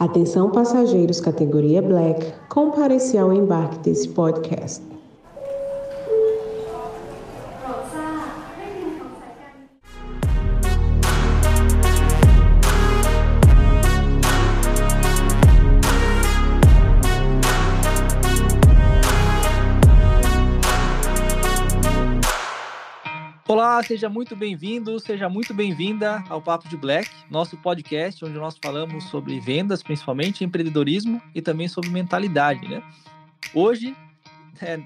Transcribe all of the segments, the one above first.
Atenção passageiros categoria Black, compareci ao embarque desse podcast. Olá, seja muito bem-vindo, seja muito bem-vinda ao Papo de Black, nosso podcast onde nós falamos sobre vendas, principalmente empreendedorismo e também sobre mentalidade, né? Hoje é,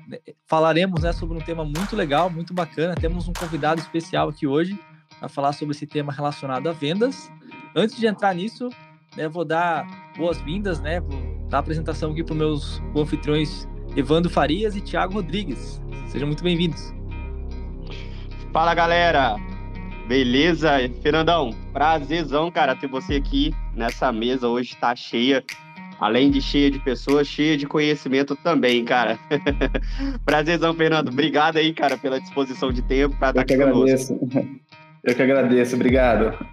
falaremos né, sobre um tema muito legal, muito bacana. Temos um convidado especial aqui hoje para falar sobre esse tema relacionado a vendas. Antes de entrar nisso, né, vou dar boas-vindas, né? Vou dar a apresentação aqui para os meus anfitriões Evandro Farias e Thiago Rodrigues. Sejam muito bem-vindos. Fala galera, beleza? Fernandão, prazerzão, cara, ter você aqui nessa mesa hoje, tá cheia, além de cheia de pessoas, cheia de conhecimento também, cara. prazerzão, Fernando, obrigado aí, cara, pela disposição de tempo para estar aqui agradeço. conosco. Eu que agradeço, obrigado.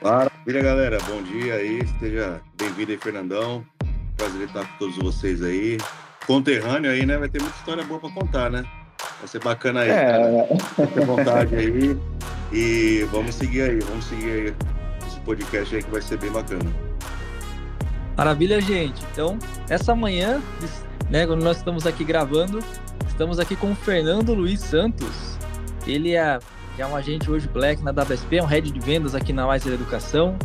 Maravilha, galera, bom dia aí, seja bem-vindo aí, Fernandão, prazer estar com todos vocês aí. Conterrâneo aí, né? Vai ter muita história boa para contar, né? Vai ser bacana aí. É. Fique à vontade aí. E vamos seguir aí, vamos seguir aí esse podcast aí que vai ser bem bacana. Maravilha, gente. Então, essa manhã, né, quando nós estamos aqui gravando, estamos aqui com o Fernando Luiz Santos. Ele é, é um agente hoje Black na WSP, é um head de vendas aqui na Mais Educação.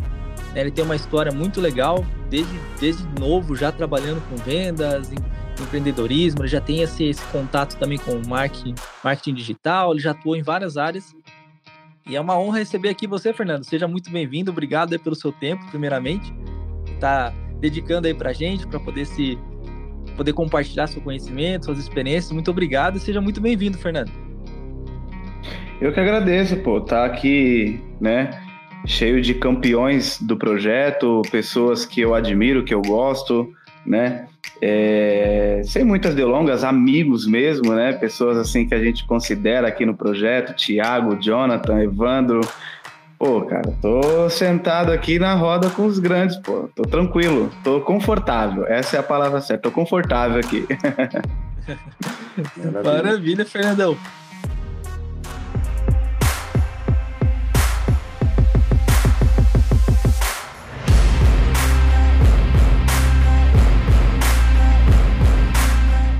Ele tem uma história muito legal, desde, desde novo, já trabalhando com vendas, empreendedorismo, ele já tem esse, esse contato também com marketing, marketing digital, ele já atuou em várias áreas. E é uma honra receber aqui você, Fernando. Seja muito bem-vindo, obrigado pelo seu tempo, primeiramente. Está dedicando aí a gente, para poder se poder compartilhar seu conhecimento, suas experiências. Muito obrigado e seja muito bem-vindo, Fernando. Eu que agradeço, pô, tá aqui, né, cheio de campeões do projeto, pessoas que eu admiro, que eu gosto, né? É, sem muitas delongas, amigos mesmo, né? Pessoas assim que a gente considera aqui no projeto, Tiago, Jonathan, Evandro. Pô, cara, tô sentado aqui na roda com os grandes, pô. Tô tranquilo, tô confortável. Essa é a palavra certa, tô confortável aqui. Maravilha, Fernandão.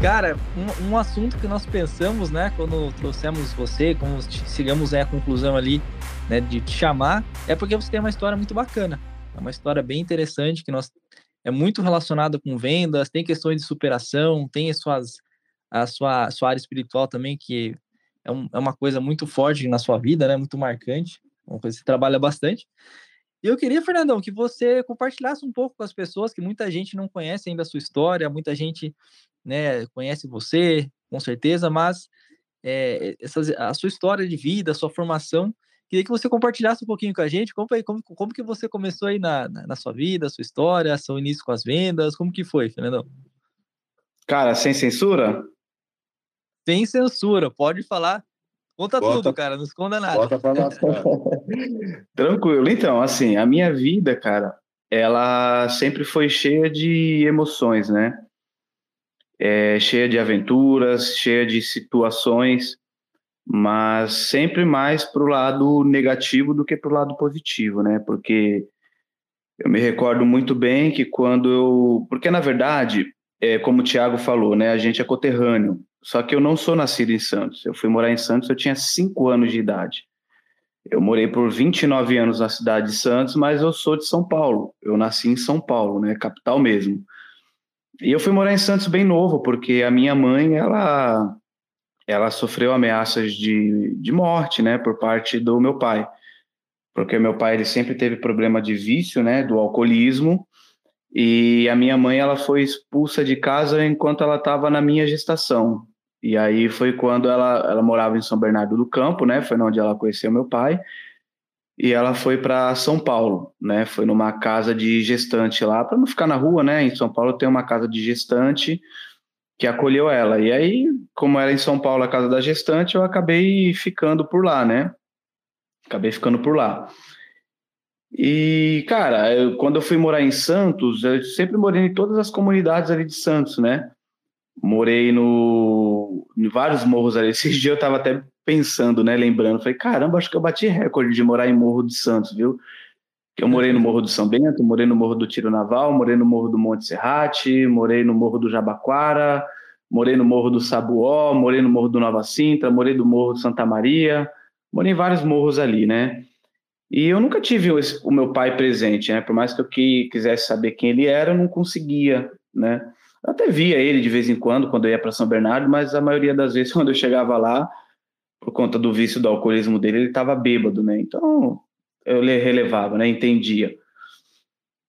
Cara, um, um, assunto que nós pensamos, né, quando trouxemos você, como chegamos à conclusão ali, né, de te chamar, é porque você tem uma história muito bacana. É uma história bem interessante, que nós é muito relacionada com vendas, tem questões de superação, tem as suas, a sua, sua área espiritual também, que é, um, é uma coisa muito forte na sua vida, né, muito marcante, uma coisa que você trabalha bastante. E eu queria, Fernandão, que você compartilhasse um pouco com as pessoas, que muita gente não conhece ainda a sua história, muita gente né, conhece você, com certeza, mas é, a sua história de vida, a sua formação, queria que você compartilhasse um pouquinho com a gente, como, como, como que você começou aí na, na, na, sua vida, a sua história, seu início com as vendas, como que foi, Fernandão? Cara, sem censura? Sem censura, pode falar. Conta bota, tudo, cara, não esconda nada. Bota pra nós, Tranquilo. Então, assim, a minha vida, cara, ela sempre foi cheia de emoções, né? é, cheia de aventuras, cheia de situações, mas sempre mais para o lado negativo do que para o lado positivo, né? Porque eu me recordo muito bem que quando eu. Porque, na verdade, é, como o Tiago falou, né? A gente é coterrâneo. Só que eu não sou nascido em Santos. Eu fui morar em Santos, eu tinha 5 anos de idade. Eu morei por 29 anos na cidade de Santos, mas eu sou de São Paulo. Eu nasci em São Paulo, né? Capital mesmo. E eu fui morar em Santos bem novo, porque a minha mãe, ela, ela sofreu ameaças de, de morte, né, por parte do meu pai. Porque meu pai, ele sempre teve problema de vício, né, do alcoolismo, e a minha mãe, ela foi expulsa de casa enquanto ela estava na minha gestação. E aí foi quando ela, ela morava em São Bernardo do Campo, né, foi onde ela conheceu meu pai, e ela foi para São Paulo, né? Foi numa casa de gestante lá, para não ficar na rua, né? Em São Paulo tem uma casa de gestante que acolheu ela. E aí, como era em São Paulo a casa da gestante, eu acabei ficando por lá, né? Acabei ficando por lá. E, cara, eu, quando eu fui morar em Santos, eu sempre morei em todas as comunidades ali de Santos, né? Morei no, em vários morros ali. Esses dias eu tava até pensando, né? Lembrando, falei, caramba, acho que eu bati recorde de morar em Morro de Santos, viu? Eu morei no Morro do São Bento, morei no Morro do Tiro Naval, morei no Morro do Monte Serrate, morei no Morro do Jabaquara, morei no Morro do Sabuó, morei no Morro do Nova Sintra, morei no Morro do Santa Maria, morei em vários morros ali, né? E eu nunca tive o meu pai presente, né? Por mais que eu quisesse saber quem ele era, eu não conseguia, né? Eu até via ele de vez em quando, quando eu ia para São Bernardo, mas a maioria das vezes, quando eu chegava lá, por conta do vício do alcoolismo dele, ele estava bêbado, né? Então, eu relevava, né? Entendia.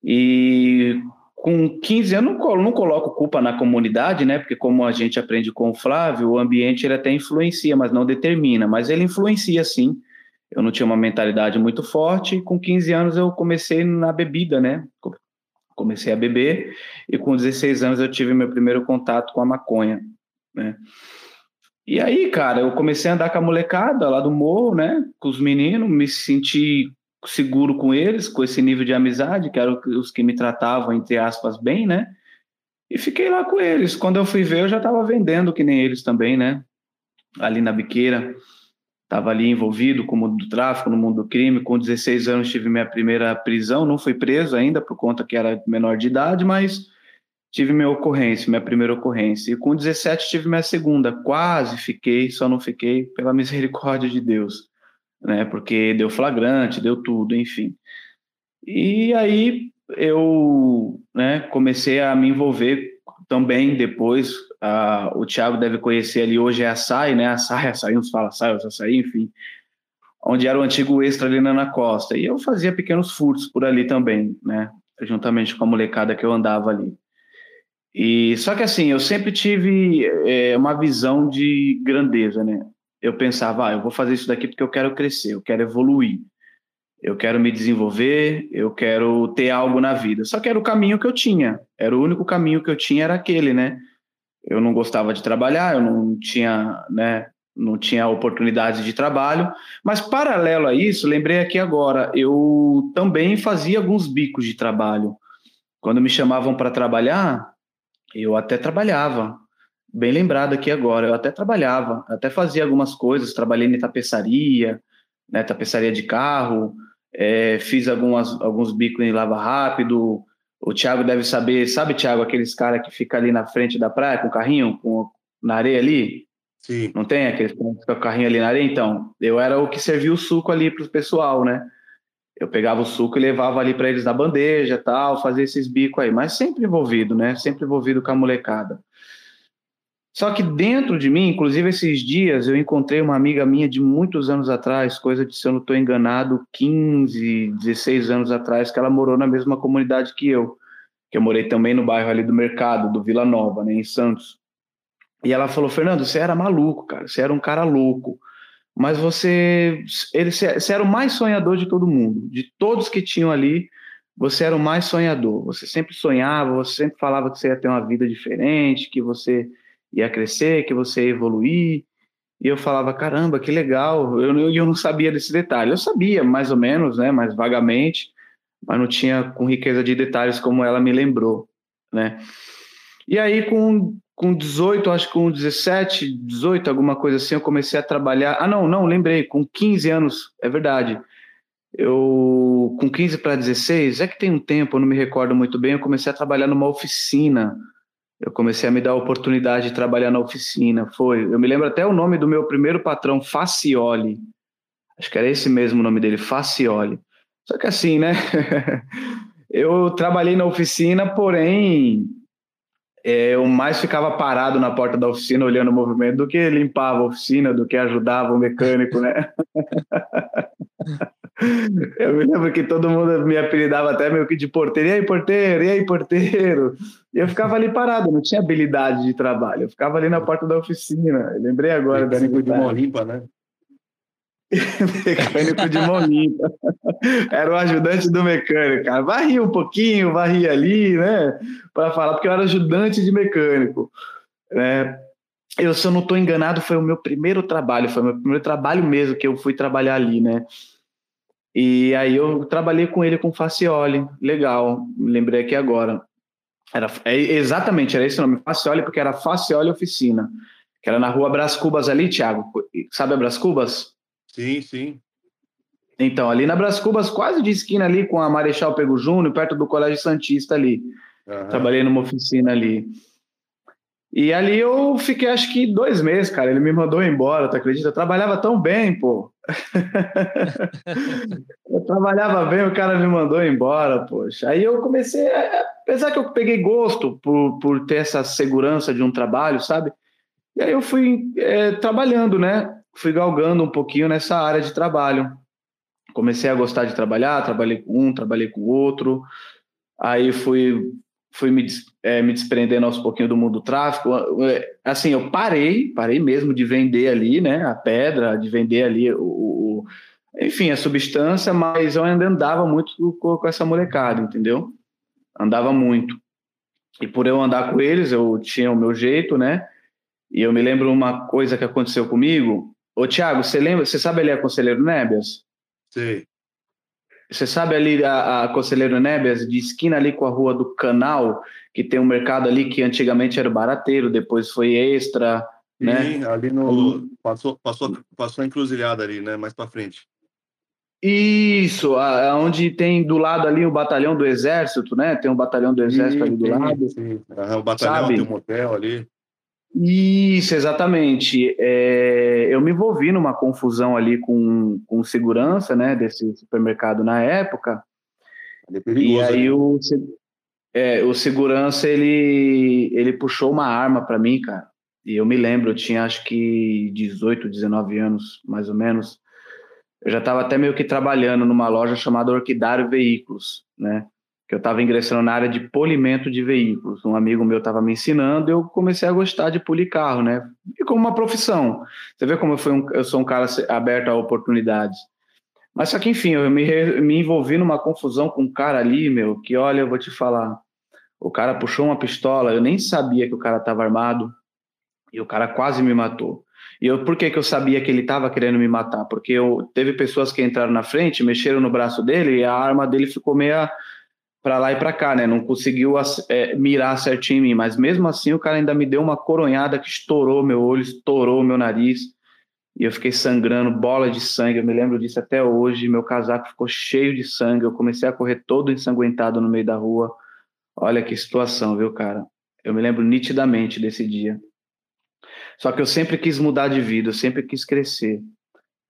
E com 15 anos, não, não coloco culpa na comunidade, né? Porque como a gente aprende com o Flávio, o ambiente ele até influencia, mas não determina. Mas ele influencia, sim eu não tinha uma mentalidade muito forte. Com 15 anos eu comecei na bebida, né? Comecei a beber e com 16 anos eu tive meu primeiro contato com a maconha, né? E aí, cara, eu comecei a andar com a molecada lá do morro, né? Com os meninos, me senti seguro com eles, com esse nível de amizade, que eram os que me tratavam, entre aspas, bem, né? E fiquei lá com eles. Quando eu fui ver, eu já estava vendendo que nem eles também, né? Ali na biqueira estava ali envolvido com o mundo do tráfico, no mundo do crime. Com 16 anos tive minha primeira prisão, não fui preso ainda por conta que era menor de idade, mas tive minha ocorrência, minha primeira ocorrência. E com 17 tive minha segunda, quase fiquei, só não fiquei pela misericórdia de Deus, né? Porque deu flagrante, deu tudo, enfim. E aí eu, né, comecei a me envolver também depois Uh, o Thiago deve conhecer ali hoje é a SAI, né? A SAI, a SAI, uns fala SAI, a SAI, enfim. Onde era o antigo Extra ali na Costa. E eu fazia pequenos furtos por ali também, né? Juntamente com a molecada que eu andava ali. E só que assim, eu sempre tive é, uma visão de grandeza, né? Eu pensava, ah, eu vou fazer isso daqui porque eu quero crescer, eu quero evoluir, eu quero me desenvolver, eu quero ter algo na vida. Só que era o caminho que eu tinha, era o único caminho que eu tinha era aquele, né? Eu não gostava de trabalhar, eu não tinha, né, não tinha oportunidade de trabalho, mas paralelo a isso, lembrei aqui agora, eu também fazia alguns bicos de trabalho. Quando me chamavam para trabalhar, eu até trabalhava. Bem lembrado aqui agora, eu até trabalhava, até fazia algumas coisas, trabalhei em tapeçaria, né, tapeçaria de carro, é, fiz algumas, alguns bicos em lava rápido, o Thiago deve saber, sabe, Thiago, aqueles caras que fica ali na frente da praia com o carrinho, com, na areia ali? Sim. Não tem aqueles que com o carrinho ali na areia? Então, eu era o que servia o suco ali para o pessoal, né? Eu pegava o suco e levava ali para eles na bandeja tal, fazia esses bicos aí, mas sempre envolvido, né? Sempre envolvido com a molecada. Só que dentro de mim, inclusive esses dias, eu encontrei uma amiga minha de muitos anos atrás, coisa de, se eu não estou enganado, 15, 16 anos atrás, que ela morou na mesma comunidade que eu. Que eu morei também no bairro ali do Mercado, do Vila Nova, né, em Santos. E ela falou: Fernando, você era maluco, cara, você era um cara louco. Mas você, ele, você era o mais sonhador de todo mundo. De todos que tinham ali, você era o mais sonhador. Você sempre sonhava, você sempre falava que você ia ter uma vida diferente, que você ia crescer, que você ia evoluir. E eu falava, caramba, que legal. Eu, eu não sabia desse detalhe. Eu sabia, mais ou menos, né, mais vagamente, mas não tinha com riqueza de detalhes como ela me lembrou, né? E aí, com, com 18, acho que com 17, 18, alguma coisa assim, eu comecei a trabalhar. Ah, não, não, lembrei, com 15 anos, é verdade. Eu, com 15 para 16, é que tem um tempo, eu não me recordo muito bem, eu comecei a trabalhar numa oficina eu comecei a me dar a oportunidade de trabalhar na oficina. Foi, eu me lembro até o nome do meu primeiro patrão, Facioli. Acho que era esse mesmo o nome dele, Facioli. Só que assim, né? eu trabalhei na oficina, porém é, eu mais ficava parado na porta da oficina olhando o movimento do que limpava a oficina, do que ajudava o mecânico, né? Eu me lembro que todo mundo me apelidava até meio que de porteiro. E aí, porteiro? E aí, porteiro? E eu ficava ali parado, não tinha habilidade de trabalho. Eu ficava ali na porta da oficina. Eu lembrei agora da Mecânico de mão limpa, né? mecânico de mão limpa. Era o ajudante do mecânico, cara. Varria um pouquinho, varria ali, né? Para falar, porque eu era ajudante de mecânico. É, eu, se eu não estou enganado, foi o meu primeiro trabalho, foi o meu primeiro trabalho mesmo que eu fui trabalhar ali, né? E aí eu trabalhei com ele com Facioli, legal, lembrei aqui agora. Era, é, exatamente, era esse nome, Facioli, porque era Facioli Oficina, que era na rua Brás Cubas ali, Thiago. Sabe a Brás Cubas? Sim, sim. Então, ali na Brás Cubas, quase de esquina ali com a Marechal Pego Júnior, perto do Colégio Santista ali. Uhum. Trabalhei numa oficina ali. E ali eu fiquei acho que dois meses, cara. Ele me mandou embora, tu acredita? Eu trabalhava tão bem, pô. Eu trabalhava bem, o cara me mandou embora, poxa. Aí eu comecei, apesar que eu peguei gosto por, por ter essa segurança de um trabalho, sabe? E aí eu fui é, trabalhando, né? Fui galgando um pouquinho nessa área de trabalho. Comecei a gostar de trabalhar, trabalhei com um, trabalhei com outro. Aí fui fui me, é, me desprendendo aos pouquinhos do mundo do tráfico. É, assim, eu parei, parei mesmo de vender ali, né, a pedra, de vender ali o, o enfim, a substância, mas eu ainda andava muito com, essa molecada, entendeu? Andava muito. E por eu andar com eles, eu tinha o meu jeito, né? E eu me lembro uma coisa que aconteceu comigo. Ô, Thiago, você lembra, você sabe ali a Conselheiro Nébias? Sim. Você sabe ali a, a Conselheiro Nebias, de esquina ali com a rua do Canal, que tem um mercado ali que antigamente era barateiro, depois foi extra, Sim, né? ali no... Passou, passou, passou a encruzilhada ali, né? Mais para frente. Isso, onde tem do lado ali o batalhão do exército, né? Tem um batalhão do exército sim, ali do sim, lado. Sim. Uhum, o batalhão sabe? tem um motel ali. Isso, exatamente. É, eu me envolvi numa confusão ali com, com segurança, né, desse supermercado na época. É perigoso, e aí o, é, o segurança ele, ele puxou uma arma para mim, cara. E eu me lembro, eu tinha acho que 18, 19 anos, mais ou menos. Eu já estava até meio que trabalhando numa loja chamada Orquidário Veículos, né? Eu estava ingressando na área de polimento de veículos. Um amigo meu estava me ensinando, eu comecei a gostar de polir carro, né? E como uma profissão. Você vê como eu, um, eu sou um cara aberto a oportunidades. Mas só que, enfim, eu me, me envolvi numa confusão com um cara ali, meu, que olha, eu vou te falar. O cara puxou uma pistola, eu nem sabia que o cara estava armado, e o cara quase me matou. E eu, por que, que eu sabia que ele estava querendo me matar? Porque eu, teve pessoas que entraram na frente, mexeram no braço dele e a arma dele ficou meia para lá e para cá, né? Não conseguiu é, mirar certinho em mim, mas mesmo assim o cara ainda me deu uma coronhada que estourou meu olho, estourou meu nariz e eu fiquei sangrando, bola de sangue. Eu me lembro disso até hoje. Meu casaco ficou cheio de sangue. Eu comecei a correr todo ensanguentado no meio da rua. Olha que situação, viu, cara? Eu me lembro nitidamente desse dia. Só que eu sempre quis mudar de vida, eu sempre quis crescer.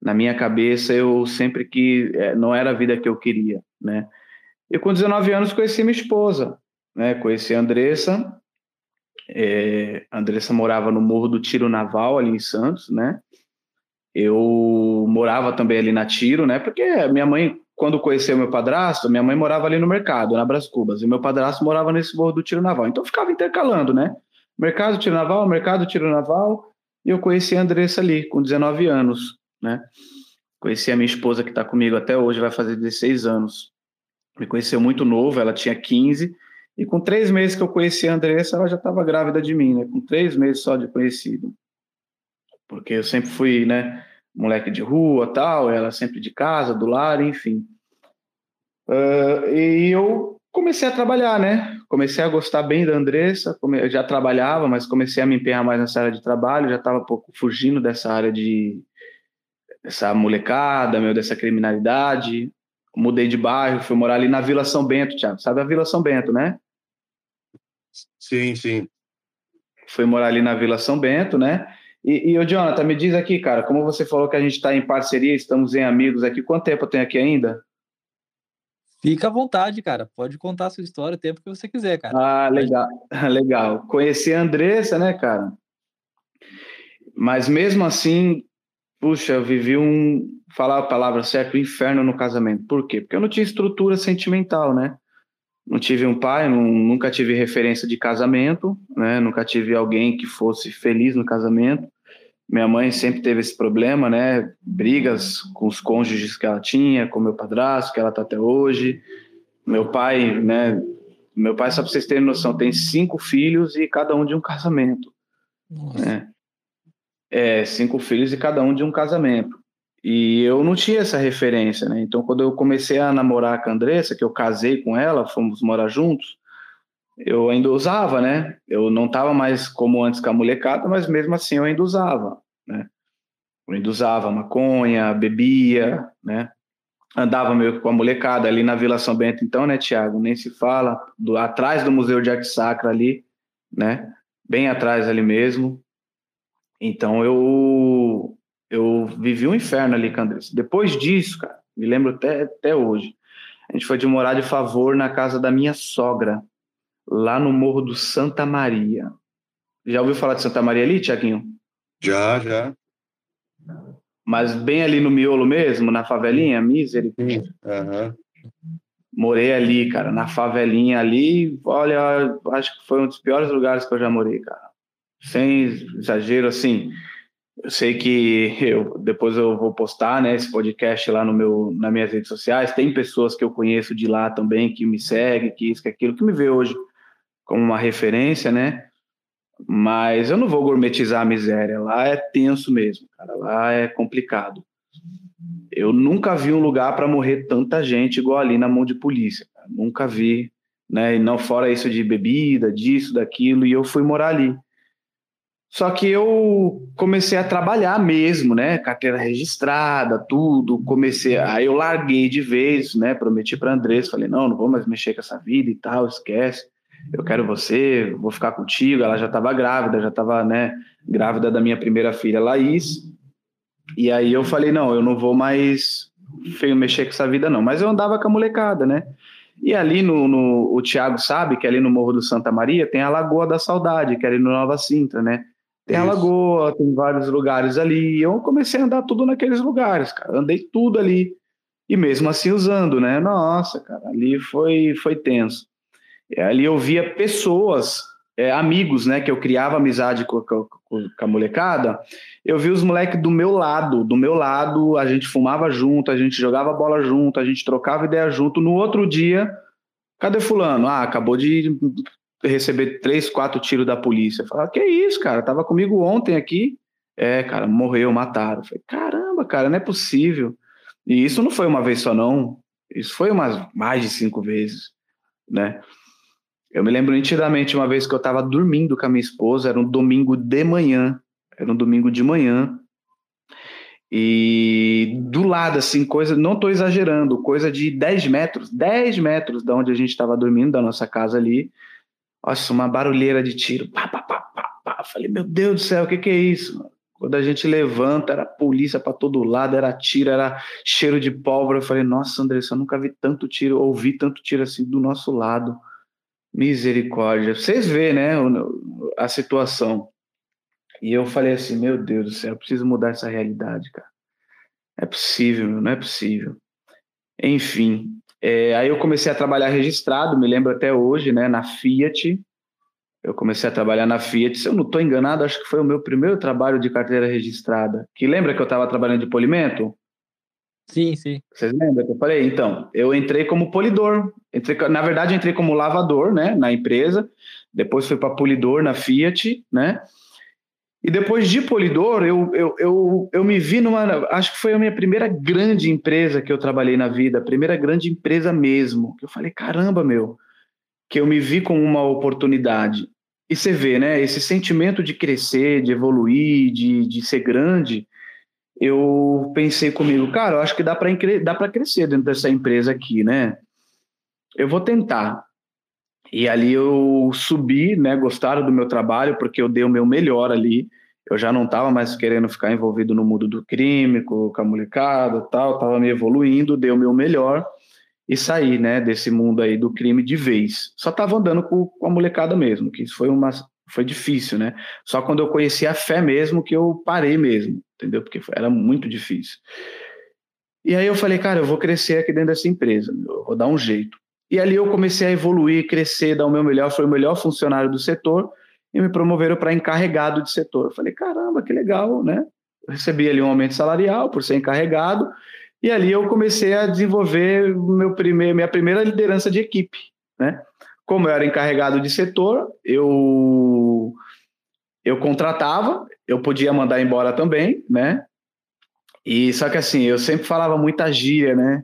Na minha cabeça, eu sempre que é, não era a vida que eu queria, né? E com 19 anos conheci minha esposa, né? Conheci a Andressa. É, a Andressa morava no Morro do Tiro Naval, ali em Santos, né? Eu morava também ali na Tiro, né? Porque minha mãe, quando conheceu meu padrasto, minha mãe morava ali no mercado, na Bras Cubas, e meu padrasto morava nesse Morro do Tiro Naval. Então ficava intercalando, né? Mercado Tiro Naval, mercado Tiro Naval, e eu conheci a Andressa ali, com 19 anos, né? Conheci a minha esposa que está comigo até hoje, vai fazer 16 anos me conheceu muito novo, ela tinha 15, e com três meses que eu conheci a Andressa, ela já estava grávida de mim, né? Com três meses só de conhecido. Porque eu sempre fui, né, moleque de rua, tal, ela sempre de casa, do lar, enfim. Uh, e eu comecei a trabalhar, né? Comecei a gostar bem da Andressa, eu já trabalhava, mas comecei a me empenhar mais nessa área de trabalho, já estava um pouco fugindo dessa área de essa molecada, meu, dessa criminalidade mudei de bairro, fui morar ali na Vila São Bento, Thiago. Sabe a Vila São Bento, né? Sim, sim. Fui morar ali na Vila São Bento, né? E, e o Jonathan, me diz aqui, cara, como você falou que a gente está em parceria, estamos em amigos aqui, quanto tempo eu tenho aqui ainda? Fica à vontade, cara. Pode contar a sua história o tempo que você quiser, cara. Ah, legal, legal. Conheci a Andressa, né, cara? Mas mesmo assim, puxa, eu vivi um, falar a palavra certa, o inferno no casamento. Por quê? Porque eu não tinha estrutura sentimental, né? Não tive um pai, não, nunca tive referência de casamento, né? Nunca tive alguém que fosse feliz no casamento. Minha mãe sempre teve esse problema, né? Brigas com os cônjuges que ela tinha, com meu padrasto, que ela tá até hoje. Meu pai, né? Meu pai, só para vocês terem noção, tem cinco filhos e cada um de um casamento. Nossa. Né? É, cinco filhos e cada um de um casamento. E eu não tinha essa referência, né? Então, quando eu comecei a namorar com a Andressa, que eu casei com ela, fomos morar juntos, eu ainda usava, né? Eu não estava mais como antes com a molecada, mas mesmo assim eu ainda usava, né? Eu ainda usava maconha, bebia, né? Andava meio que com a molecada ali na Vila São Bento, então, né, Tiago? Nem se fala, do, atrás do Museu de Arte Sacra ali, né? Bem atrás ali mesmo. Então eu eu vivi um inferno ali, Candressa. Depois disso, cara, me lembro até, até hoje, a gente foi de morar de favor na casa da minha sogra, lá no Morro do Santa Maria. Já ouviu falar de Santa Maria ali, Tiaguinho? Já, já. Mas bem ali no miolo mesmo, na favelinha, misericórdia. Uhum. Morei ali, cara, na favelinha ali. Olha, acho que foi um dos piores lugares que eu já morei, cara. Sem exagero, assim. Eu sei que eu depois eu vou postar, né, esse podcast lá no meu nas minhas redes sociais. Tem pessoas que eu conheço de lá também que me seguem, que isso, que aquilo, que me vê hoje como uma referência, né? Mas eu não vou gourmetizar a miséria. Lá é tenso mesmo, cara. Lá é complicado. Eu nunca vi um lugar para morrer tanta gente igual ali na mão de polícia. Cara. Nunca vi, né? E não fora isso de bebida, disso, daquilo. E eu fui morar ali. Só que eu comecei a trabalhar mesmo, né? Carteira registrada, tudo. Comecei, aí eu larguei de vez, né? Prometi para Andrés, falei: "Não, não vou mais mexer com essa vida e tal, esquece. Eu quero você, vou ficar contigo". Ela já estava grávida, já estava, né, grávida da minha primeira filha, Laís. E aí eu falei: "Não, eu não vou mais mexer com essa vida não". Mas eu andava com a molecada, né? E ali no, no o Tiago sabe que ali no Morro do Santa Maria tem a Lagoa da Saudade, que é ali no Nova Sintra, né? Tem Isso. a lagoa, tem vários lugares ali. Eu comecei a andar tudo naqueles lugares, cara. Andei tudo ali. E mesmo assim usando, né? Nossa, cara, ali foi, foi tenso. E ali eu via pessoas, é, amigos, né? Que eu criava amizade com, com, com a molecada. Eu vi os moleques do meu lado. Do meu lado, a gente fumava junto, a gente jogava bola junto, a gente trocava ideia junto. No outro dia, cadê fulano? Ah, acabou de receber três, quatro tiros da polícia. Falar, que isso, cara? Tava comigo ontem aqui. É, cara, morreu, mataram. falei, caramba, cara, não é possível. E isso não foi uma vez só, não. Isso foi umas mais de cinco vezes, né? Eu me lembro nitidamente uma vez que eu estava dormindo com a minha esposa, era um domingo de manhã, era um domingo de manhã, e do lado, assim, coisa, não estou exagerando, coisa de 10 metros, 10 metros da onde a gente estava dormindo, da nossa casa ali, nossa, uma barulheira de tiro. Pá, pá, pá, pá, pá. Falei, meu Deus do céu, o que, que é isso? Quando a gente levanta, era polícia para todo lado, era tiro, era cheiro de pólvora. Eu falei, nossa, Andressa, eu nunca vi tanto tiro, ouvi tanto tiro assim do nosso lado. Misericórdia. Vocês vê, né, a situação. E eu falei assim, meu Deus do céu, eu preciso mudar essa realidade, cara. É possível, não é possível. Enfim, é, aí eu comecei a trabalhar registrado, me lembro até hoje, né, na Fiat. Eu comecei a trabalhar na Fiat. Se eu não estou enganado, acho que foi o meu primeiro trabalho de carteira registrada. Que lembra que eu estava trabalhando de polimento? Sim, sim. Vocês lembram que eu falei? Então, eu entrei como polidor. Entrei, na verdade, entrei como lavador, né, na empresa. Depois fui para polidor na Fiat, né? E depois de Polidor, eu, eu, eu, eu me vi numa. Acho que foi a minha primeira grande empresa que eu trabalhei na vida, a primeira grande empresa mesmo. Que eu falei, caramba, meu, que eu me vi com uma oportunidade. E você vê, né? Esse sentimento de crescer, de evoluir, de, de ser grande. Eu pensei comigo, cara, eu acho que dá para dá para crescer dentro dessa empresa aqui, né? Eu vou tentar. E ali eu subi, né? Gostaram do meu trabalho, porque eu dei o meu melhor ali. Eu já não estava mais querendo ficar envolvido no mundo do crime, com, a molecada tal, estava me evoluindo, dei o meu melhor e saí, né, desse mundo aí do crime de vez. Só estava andando com, com a molecada mesmo, que isso foi uma foi difícil, né? Só quando eu conheci a fé mesmo que eu parei mesmo, entendeu? Porque era muito difícil. E aí eu falei, cara, eu vou crescer aqui dentro dessa empresa, eu vou dar um jeito. E ali eu comecei a evoluir, crescer, dar o meu melhor, fui o melhor funcionário do setor e me promoveram para encarregado de setor. Eu falei, caramba, que legal, né? Eu recebi ali um aumento salarial por ser encarregado e ali eu comecei a desenvolver meu primeiro, minha primeira liderança de equipe, né? Como eu era encarregado de setor, eu eu contratava, eu podia mandar embora também, né? E só que assim, eu sempre falava muita gíria, né?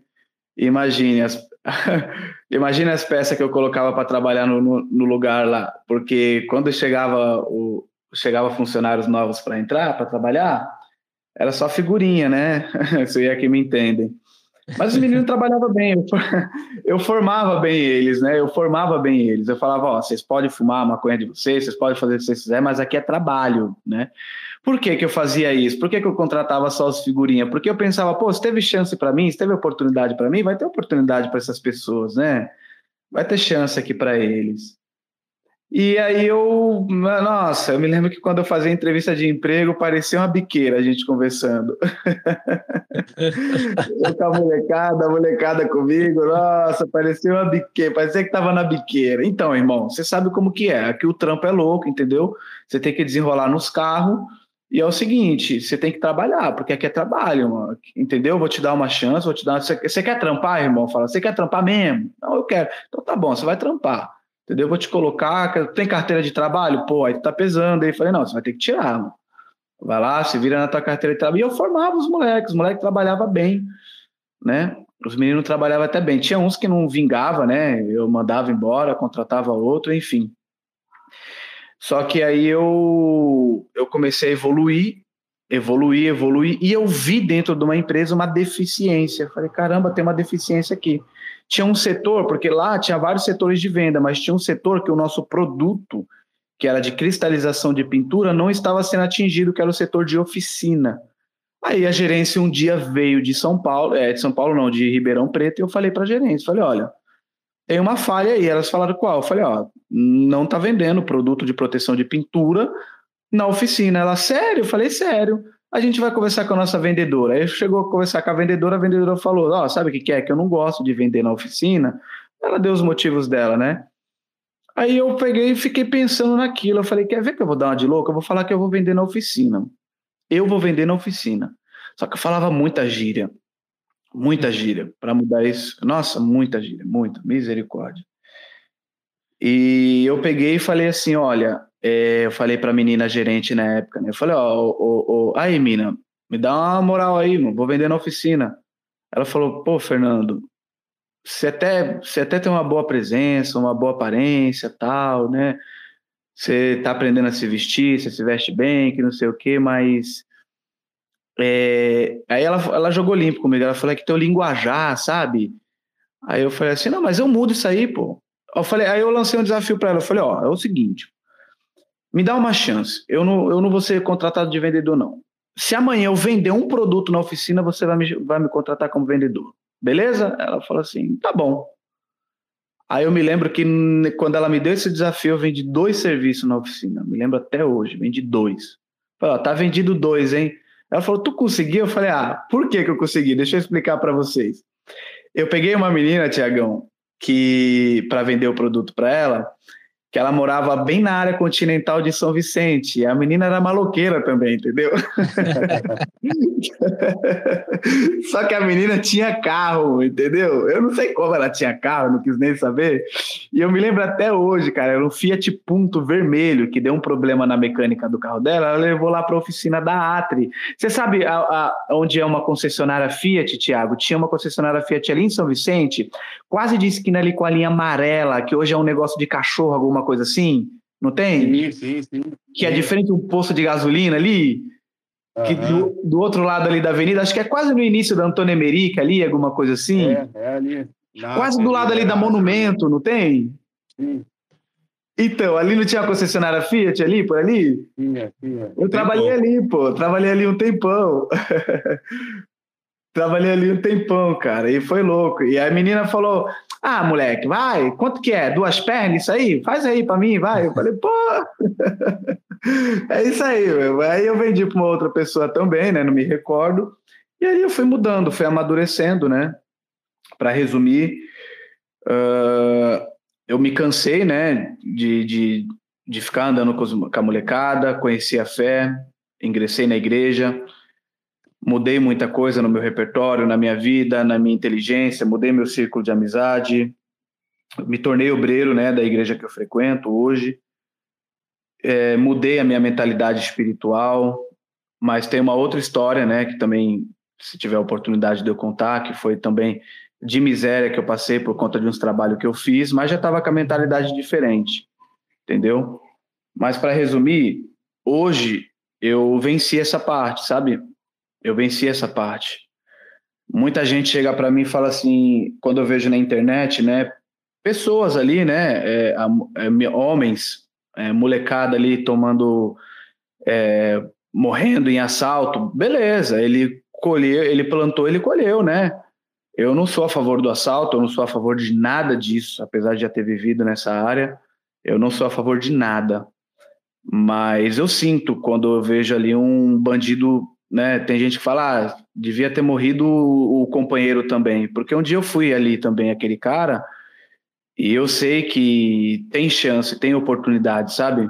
Imagine as, imagine as peças que eu colocava para trabalhar no, no, no, lugar lá, porque quando chegava o chegava funcionários novos para entrar, para trabalhar, era só figurinha, né? Se é que me entendem. Mas os meninos trabalhavam bem, eu, eu, formava bem eles, né? Eu formava bem eles. Eu falava, ó, vocês podem fumar a maconha de vocês, vocês podem fazer o que vocês quiserem, mas aqui é trabalho, né? Por que, que eu fazia isso? Por que, que eu contratava só os figurinhas? Porque eu pensava, pô, se teve chance para mim, se teve oportunidade para mim, vai ter oportunidade para essas pessoas, né? Vai ter chance aqui para eles. E aí eu, nossa, eu me lembro que quando eu fazia entrevista de emprego, parecia uma biqueira a gente conversando. eu com a molecada, a molecada comigo, nossa, parecia uma biqueira, parecia que tava na biqueira. Então, irmão, você sabe como que é, aqui o trampo é louco, entendeu? Você tem que desenrolar nos carros, e é o seguinte, você tem que trabalhar, porque aqui é trabalho, mano, entendeu? Vou te dar uma chance, vou te dar. Você, você quer trampar, irmão? Fala, você quer trampar mesmo? Não, eu quero. Então tá bom, você vai trampar, entendeu? Vou te colocar. Tem carteira de trabalho? Pô, aí tá pesando. Aí falei, não, você vai ter que tirar, mano. Vai lá, se vira na tua carteira de trabalho. E eu formava os moleques, os moleques trabalhavam bem, né? Os meninos trabalhavam até bem. Tinha uns que não vingava, né? Eu mandava embora, contratava outro, enfim. Só que aí eu, eu comecei a evoluir, evoluir, evoluir, e eu vi dentro de uma empresa uma deficiência. falei, caramba, tem uma deficiência aqui. Tinha um setor, porque lá tinha vários setores de venda, mas tinha um setor que o nosso produto, que era de cristalização de pintura, não estava sendo atingido, que era o setor de oficina. Aí a gerência um dia veio de São Paulo, é, de São Paulo não, de Ribeirão Preto, e eu falei para a gerência, falei, olha, tem uma falha aí. Elas falaram qual? Eu falei, ó, não tá vendendo produto de proteção de pintura na oficina. Ela, sério? Eu falei, sério. A gente vai conversar com a nossa vendedora. Aí chegou a conversar com a vendedora, a vendedora falou, ó, oh, sabe o que, que é? Que eu não gosto de vender na oficina. Ela deu os motivos dela, né? Aí eu peguei e fiquei pensando naquilo. Eu falei, quer ver que eu vou dar uma de louca? Eu vou falar que eu vou vender na oficina. Eu vou vender na oficina. Só que eu falava muita gíria. Muita uhum. gíria para mudar isso. Nossa, muita gíria, muita, misericórdia. E eu peguei e falei assim: olha, é, eu falei para a menina gerente na época, né? Eu falei: ó, aí, mina, me dá uma moral aí, mano, vou vender na oficina. Ela falou: pô, Fernando, você até, você até tem uma boa presença, uma boa aparência, tal, né? Você tá aprendendo a se vestir, você se veste bem, que não sei o quê, mas é, aí ela, ela jogou limpo comigo, ela falou é que teu linguajar, sabe? Aí eu falei assim, não, mas eu mudo isso aí, pô. Eu falei, aí eu lancei um desafio para ela, eu falei, ó, é o seguinte, me dá uma chance, eu não, eu não vou ser contratado de vendedor, não. Se amanhã eu vender um produto na oficina, você vai me, vai me contratar como vendedor, beleza? Ela falou assim, tá bom. Aí eu me lembro que quando ela me deu esse desafio, eu vendi dois serviços na oficina, me lembro até hoje, vendi dois. Falei, ó, tá vendido dois, hein? Ela falou, tu conseguiu? Eu falei, ah, por que, que eu consegui? Deixa eu explicar para vocês. Eu peguei uma menina, Tiagão, que para vender o produto para ela, que ela morava bem na área continental de São Vicente. A menina era maloqueira também, entendeu? Só que a menina tinha carro, entendeu? Eu não sei como ela tinha carro, não quis nem saber. E eu me lembro até hoje, cara, era um Fiat Punto vermelho que deu um problema na mecânica do carro dela. Ela levou lá para a oficina da Atri. Você sabe a, a, onde é uma concessionária Fiat, Tiago? Tinha uma concessionária Fiat ali em São Vicente, quase de esquina ali com a linha amarela, que hoje é um negócio de cachorro, alguma coisa assim? Não tem? Sim, sim, sim. Que é diferente do posto de gasolina ali, uhum. que do, do, outro lado ali da avenida, acho que é quase no início da Antônia Emerica ali, alguma coisa assim. É, é ali. quase do lado ali da Monumento, não tem? Sim. Então, ali não tinha concessionária Fiat ali, por ali? Tinha, tinha. Eu trabalhei ali, pô. Trabalhei ali um tempão. trabalhei ali um tempão, cara. E foi louco. E a menina falou: ah, moleque, vai, quanto que é? Duas pernas, isso aí? Faz aí para mim, vai. Eu falei, pô, é isso aí, meu. Aí eu vendi para uma outra pessoa também, né? Não me recordo. E aí eu fui mudando, fui amadurecendo, né? Para resumir, uh, eu me cansei, né? De, de, de ficar andando com a molecada, conheci a fé, ingressei na igreja, mudei muita coisa no meu repertório, na minha vida, na minha inteligência, mudei meu círculo de amizade, me tornei obreiro né, da igreja que eu frequento hoje, é, mudei a minha mentalidade espiritual, mas tem uma outra história, né, que também se tiver oportunidade de eu contar, que foi também de miséria que eu passei por conta de uns trabalhos que eu fiz, mas já estava com a mentalidade diferente, entendeu? Mas para resumir, hoje eu venci essa parte, sabe? Eu venci essa parte. Muita gente chega para mim e fala assim, quando eu vejo na internet, né, pessoas ali, né, é, é, homens, é, molecada ali tomando, é, morrendo em assalto, beleza? Ele colheu, ele plantou, ele colheu, né? Eu não sou a favor do assalto, eu não sou a favor de nada disso, apesar de já ter vivido nessa área, eu não sou a favor de nada. Mas eu sinto quando eu vejo ali um bandido, né? Tem gente que fala, ah, devia ter morrido o, o companheiro também, porque um dia eu fui ali também, aquele cara, e eu sei que tem chance, tem oportunidade, sabe?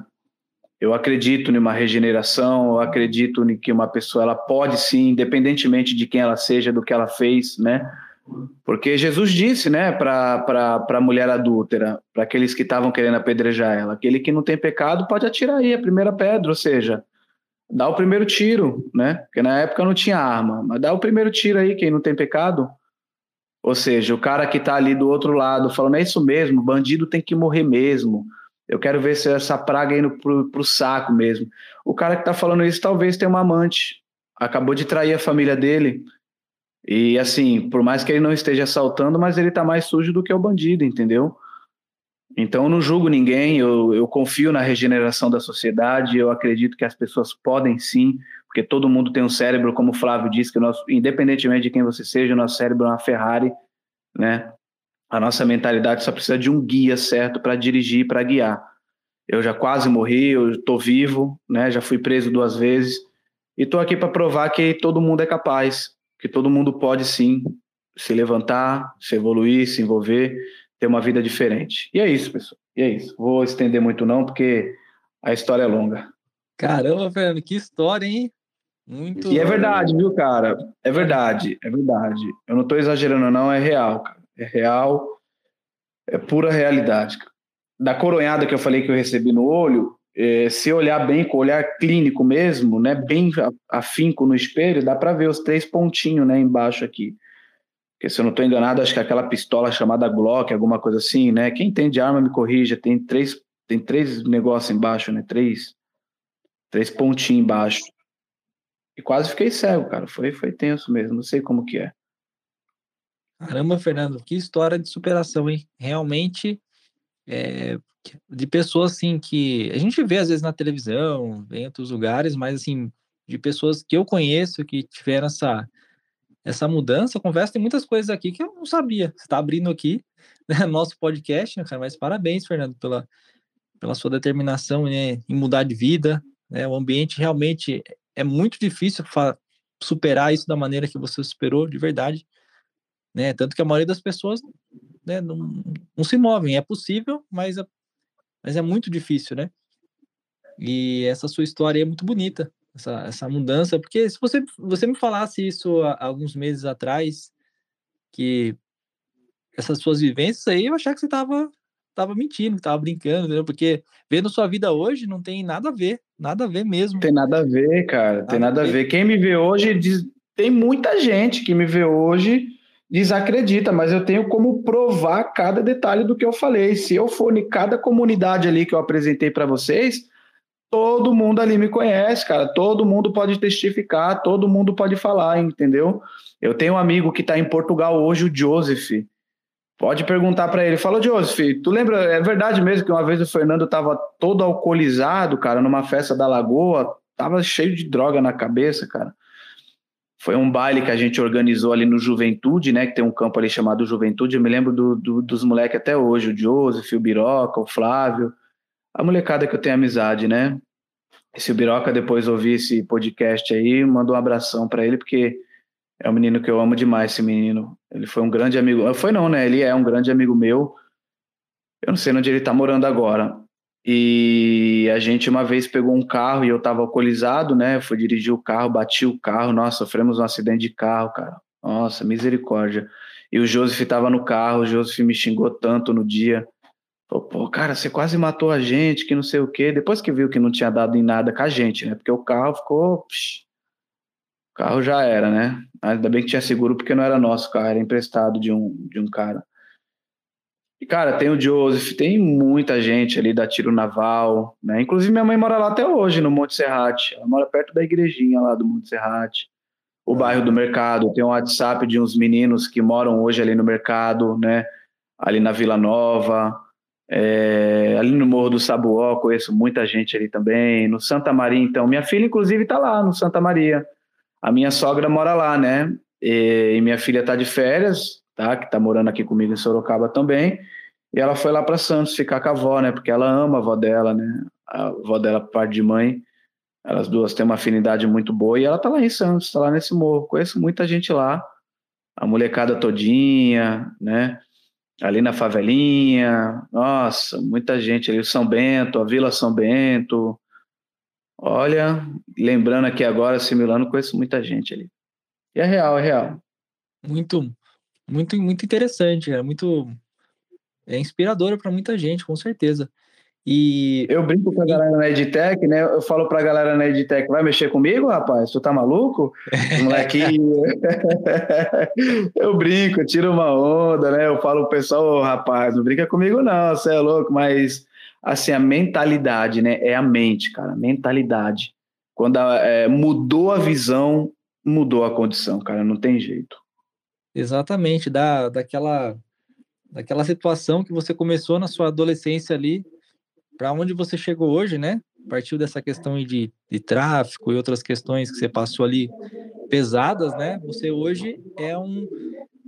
Eu acredito numa regeneração, eu acredito em que uma pessoa ela pode sim, independentemente de quem ela seja, do que ela fez, né? Porque Jesus disse, né, para a mulher adúltera, para aqueles que estavam querendo apedrejar ela, aquele que não tem pecado pode atirar aí a primeira pedra, ou seja, dá o primeiro tiro, né? Porque na época não tinha arma, mas dá o primeiro tiro aí, quem não tem pecado. Ou seja, o cara que está ali do outro lado falando, é isso mesmo, bandido tem que morrer mesmo. Eu quero ver se essa praga indo pro, pro saco mesmo. O cara que está falando isso talvez tenha uma amante, acabou de trair a família dele, e assim, por mais que ele não esteja assaltando, mas ele tá mais sujo do que o bandido, entendeu? Então eu não julgo ninguém, eu, eu confio na regeneração da sociedade, eu acredito que as pessoas podem sim, porque todo mundo tem um cérebro, como o Flávio disse, que nosso, independentemente de quem você seja, o nosso cérebro é uma Ferrari, né? A nossa mentalidade só precisa de um guia certo para dirigir, para guiar. Eu já quase morri, eu estou vivo, né? Já fui preso duas vezes e estou aqui para provar que todo mundo é capaz que todo mundo pode sim se levantar, se evoluir, se envolver, ter uma vida diferente. E é isso, pessoal. E é isso. Vou estender muito não, porque a história é longa. Caramba, Fernando, que história, hein? Muito. E é verdade, viu, cara? É verdade, é verdade. Eu não estou exagerando, não, é real, cara. É real, é pura realidade. Da coronhada que eu falei que eu recebi no olho, é, se olhar bem com olhar clínico mesmo, né, bem afinco no espelho, dá para ver os três pontinhos, né, embaixo aqui. Se eu não estou enganado, acho que aquela pistola chamada Glock, alguma coisa assim, né? Quem tem de arma me corrija, tem três, tem três negócios embaixo, né? Três, três pontinhos embaixo. E quase fiquei cego, cara. Foi, foi tenso mesmo. Não sei como que é. Caramba, Fernando, que história de superação, hein? Realmente é, de pessoas assim que a gente vê às vezes na televisão, em outros lugares, mas assim, de pessoas que eu conheço que tiveram essa essa mudança, conversa tem muitas coisas aqui que eu não sabia. Você está abrindo aqui né, nosso podcast, né, cara? Mas parabéns, Fernando, pela, pela sua determinação né, em mudar de vida. Né? O ambiente realmente é muito difícil superar isso da maneira que você superou, de verdade. Né? Tanto que a maioria das pessoas né, não, não se movem. É possível, mas é, mas é muito difícil, né? E essa sua história é muito bonita, essa, essa mudança, porque se você, você me falasse isso há alguns meses atrás, que essas suas vivências aí, eu achava que você estava tava mentindo, que tava brincando, entendeu? Porque vendo sua vida hoje não tem nada a ver, nada a ver mesmo. Tem nada a ver, cara, nada tem nada a ver. ver. Quem me vê hoje diz, tem muita gente que me vê hoje desacredita, mas eu tenho como provar cada detalhe do que eu falei. Se eu for em cada comunidade ali que eu apresentei para vocês, todo mundo ali me conhece, cara. Todo mundo pode testificar, todo mundo pode falar, entendeu? Eu tenho um amigo que está em Portugal hoje, o Joseph. Pode perguntar para ele. Fala, Joseph, tu lembra? É verdade mesmo que uma vez o Fernando estava todo alcoolizado, cara, numa festa da Lagoa, tava cheio de droga na cabeça, cara. Foi um baile que a gente organizou ali no Juventude, né? Que tem um campo ali chamado Juventude. Eu me lembro do, do, dos moleques até hoje, o Joseph, o Biroca, o Flávio, a molecada que eu tenho amizade, né? Esse Biroca depois ouvi esse podcast aí, mandou um abração para ele, porque é um menino que eu amo demais, esse menino. Ele foi um grande amigo. Foi não, né? Ele é um grande amigo meu. Eu não sei onde ele tá morando agora. E a gente uma vez pegou um carro e eu tava alcoolizado, né? Fui dirigir o carro, bati o carro, nossa, sofremos um acidente de carro, cara. Nossa, misericórdia. E o Joseph tava no carro, o Joseph me xingou tanto no dia. Pô, cara, você quase matou a gente, que não sei o quê. Depois que viu que não tinha dado em nada com a gente, né? Porque o carro ficou. Psh, o carro já era, né? Ainda bem que tinha seguro porque não era nosso carro, era emprestado de um, de um cara. E, cara, tem o Joseph, tem muita gente ali da Tiro Naval, né? Inclusive, minha mãe mora lá até hoje, no Monte Serrate. Ela mora perto da igrejinha lá do Monte Serrate. O bairro do Mercado, tem um WhatsApp de uns meninos que moram hoje ali no Mercado, né? Ali na Vila Nova. É, ali no Morro do Sabuó, conheço muita gente ali também. No Santa Maria, então. Minha filha, inclusive, tá lá no Santa Maria. A minha sogra mora lá, né? E, e minha filha tá de férias, tá? Que tá morando aqui comigo em Sorocaba também. E ela foi lá para Santos ficar com a avó, né? Porque ela ama a avó dela, né? A avó dela, parte de mãe. Elas duas têm uma afinidade muito boa e ela tá lá em Santos, tá lá nesse morro. Conheço muita gente lá. A molecada todinha, né? Ali na favelinha. Nossa, muita gente ali. O São Bento, a Vila São Bento. Olha, lembrando aqui agora, assimilando, conheço muita gente ali. E é real, é real. Muito, muito, muito interessante, é muito é inspiradora para muita gente, com certeza. E eu brinco com a galera na Edtech, né? Eu falo pra galera na Edtech, vai mexer comigo, rapaz? Tu tá maluco? Molequinho. eu brinco, tiro uma onda, né? Eu falo pro pessoal, oh, rapaz, não brinca comigo não, você é louco, mas assim, a mentalidade, né? É a mente, cara, mentalidade. Quando a, é, mudou a visão, mudou a condição, cara, não tem jeito. Exatamente, da, daquela, daquela situação que você começou na sua adolescência ali, para onde você chegou hoje, né? Partiu dessa questão de, de tráfico e outras questões que você passou ali pesadas, né? Você hoje é um,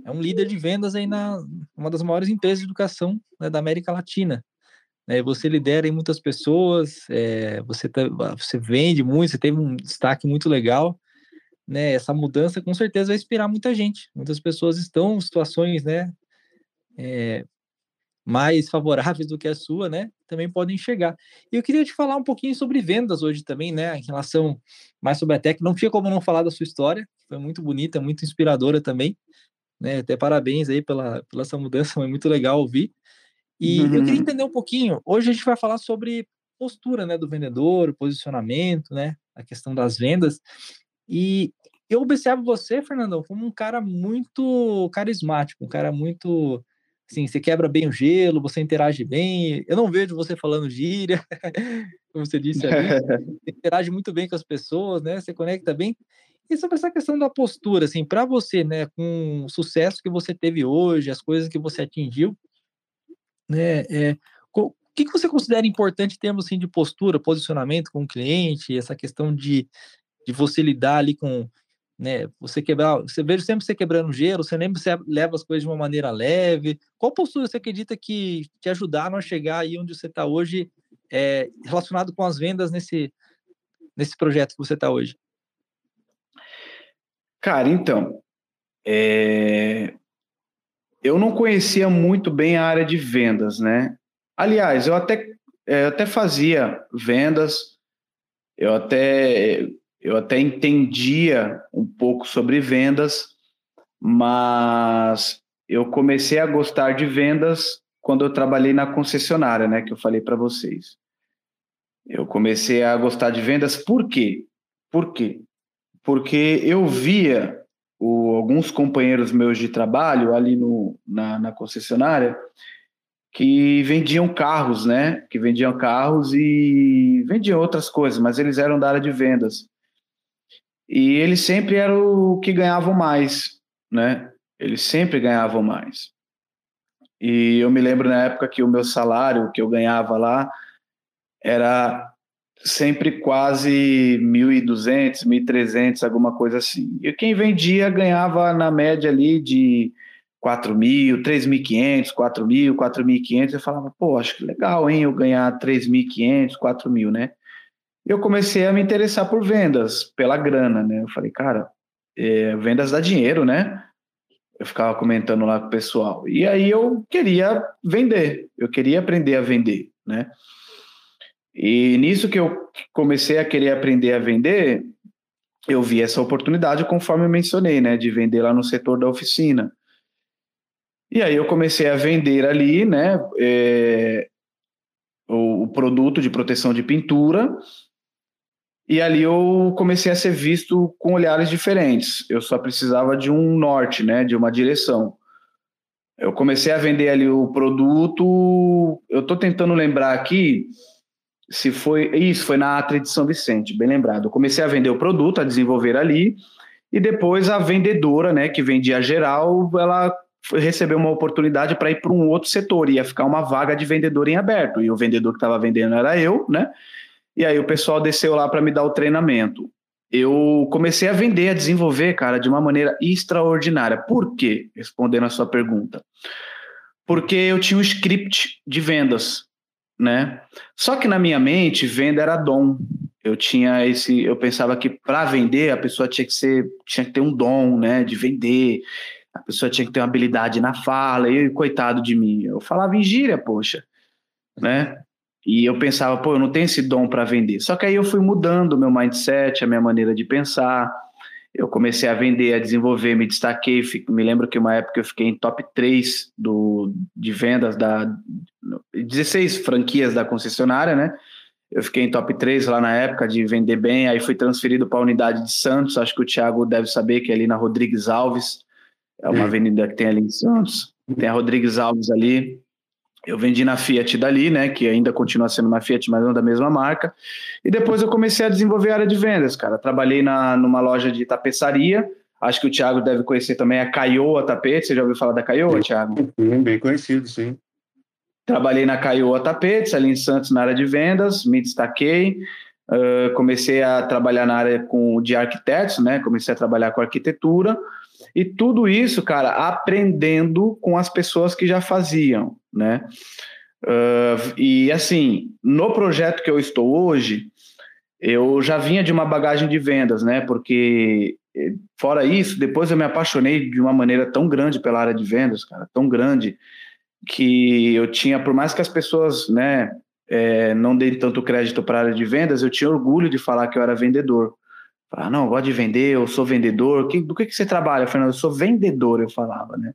é um líder de vendas aí na uma das maiores empresas de educação né, da América Latina. Né? Você lidera em muitas pessoas, é, você, tá, você vende muito, você teve um destaque muito legal né, essa mudança com certeza vai inspirar muita gente. Muitas pessoas estão em situações, né, é, mais favoráveis do que a sua, né, também podem chegar. E eu queria te falar um pouquinho sobre vendas hoje também, né, em relação mais sobre a tech. Não tinha como não falar da sua história, foi muito bonita, muito inspiradora também, né, até parabéns aí pela, pela essa mudança, foi muito legal ouvir. E uhum. eu queria entender um pouquinho, hoje a gente vai falar sobre postura, né, do vendedor, posicionamento, né, a questão das vendas. E eu observo você, Fernandão, como um cara muito carismático, um cara muito. Assim, você quebra bem o gelo, você interage bem. Eu não vejo você falando gíria, como você disse ali. Você interage muito bem com as pessoas, né? Você conecta bem. E sobre essa questão da postura, assim, para você, né, com o sucesso que você teve hoje, as coisas que você atingiu, né, é, o que, que você considera importante em termos assim, de postura, posicionamento com o cliente, essa questão de de você lidar ali com, né, você quebrar, você vejo sempre você quebrando gelo, você sempre você leva as coisas de uma maneira leve. Qual postura você acredita que te ajudaram a chegar aí onde você está hoje, é, relacionado com as vendas nesse, nesse projeto que você está hoje? Cara, então, é... eu não conhecia muito bem a área de vendas, né? Aliás, eu até, é, eu até fazia vendas, eu até eu até entendia um pouco sobre vendas, mas eu comecei a gostar de vendas quando eu trabalhei na concessionária, né, que eu falei para vocês. Eu comecei a gostar de vendas por quê? Por quê? Porque eu via o, alguns companheiros meus de trabalho ali no, na, na concessionária que vendiam carros, né? Que vendiam carros e vendiam outras coisas, mas eles eram da área de vendas. E eles sempre eram o que ganhavam mais, né? Eles sempre ganhavam mais. E eu me lembro na época que o meu salário que eu ganhava lá era sempre quase 1.200, 1.300, alguma coisa assim. E quem vendia ganhava na média ali de 4 mil, 3.500, 4 mil, 4.500. Eu falava, pô, acho que legal, hein, eu ganhar 3.500, 4 mil, né? Eu comecei a me interessar por vendas, pela grana, né? Eu falei, cara, é, vendas dá dinheiro, né? Eu ficava comentando lá com o pessoal. E aí eu queria vender, eu queria aprender a vender, né? E nisso que eu comecei a querer aprender a vender, eu vi essa oportunidade, conforme eu mencionei, né? De vender lá no setor da oficina. E aí eu comecei a vender ali, né? É, o, o produto de proteção de pintura E ali eu comecei a ser visto com olhares diferentes. Eu só precisava de um norte, né, de uma direção. Eu comecei a vender ali o produto. Eu estou tentando lembrar aqui se foi isso, foi na Atre de São Vicente, bem lembrado. Eu comecei a vender o produto, a desenvolver ali, e depois a vendedora, né, que vendia geral, ela recebeu uma oportunidade para ir para um outro setor, ia ficar uma vaga de vendedor em aberto, e o vendedor que estava vendendo era eu, né? E aí o pessoal desceu lá para me dar o treinamento. Eu comecei a vender, a desenvolver, cara, de uma maneira extraordinária. Por quê? Respondendo a sua pergunta. Porque eu tinha um script de vendas, né? Só que na minha mente, venda era dom. Eu tinha esse, eu pensava que para vender a pessoa tinha que ser, tinha que ter um dom, né, de vender. A pessoa tinha que ter uma habilidade na fala. E coitado de mim, eu falava em gíria, poxa, né? E eu pensava, pô, eu não tenho esse dom para vender. Só que aí eu fui mudando o meu mindset, a minha maneira de pensar. Eu comecei a vender, a desenvolver, me destaquei. Me lembro que uma época eu fiquei em top 3 do, de vendas da 16 franquias da concessionária, né? Eu fiquei em top 3 lá na época de vender bem, aí fui transferido para a unidade de Santos, acho que o Thiago deve saber que é ali na Rodrigues Alves, é uma avenida que tem ali em Santos, tem a Rodrigues Alves ali, eu vendi na Fiat dali, né, que ainda continua sendo uma Fiat, mas não da mesma marca. E depois eu comecei a desenvolver a área de vendas, cara. Trabalhei na, numa loja de tapeçaria. Acho que o Thiago deve conhecer também a Caioa Tapete. Você já ouviu falar da Caioa, Thiago? Sim, bem conhecido, sim. Trabalhei na Caioa Tapetes, ali em Santos, na área de vendas. Me destaquei. Uh, comecei a trabalhar na área com, de arquitetos, né? Comecei a trabalhar com arquitetura. E tudo isso, cara, aprendendo com as pessoas que já faziam, né? Uh, e assim, no projeto que eu estou hoje, eu já vinha de uma bagagem de vendas, né? Porque eh, fora isso, depois eu me apaixonei de uma maneira tão grande pela área de vendas, cara, tão grande que eu tinha, por mais que as pessoas, né, é, não deem tanto crédito para a área de vendas, eu tinha orgulho de falar que eu era vendedor. Falar, não, eu gosto de vender, eu sou vendedor. Que, do que, que você trabalha, Fernando? Eu sou vendedor, eu falava, né?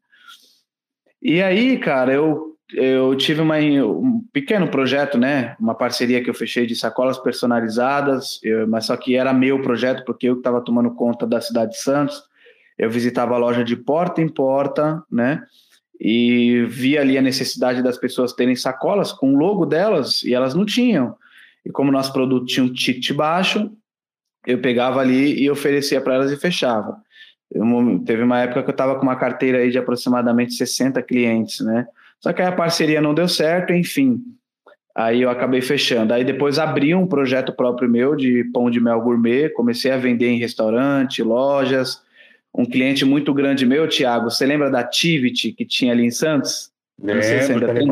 E aí, cara, eu, eu tive uma, um pequeno projeto, né? Uma parceria que eu fechei de sacolas personalizadas, eu, mas só que era meu projeto, porque eu estava tomando conta da cidade de Santos. Eu visitava a loja de porta em porta, né? E vi ali a necessidade das pessoas terem sacolas com o logo delas, e elas não tinham. E como nosso produto tinha um ticket baixo, eu pegava ali e oferecia para elas e fechava. Eu, teve uma época que eu estava com uma carteira aí de aproximadamente 60 clientes, né? Só que aí a parceria não deu certo, enfim. Aí eu acabei fechando. Aí depois abri um projeto próprio meu de pão de mel gourmet, comecei a vender em restaurante, lojas. Um cliente muito grande meu, Thiago, você lembra da Tivity que tinha ali em Santos? Lembro, não sei se ainda tem.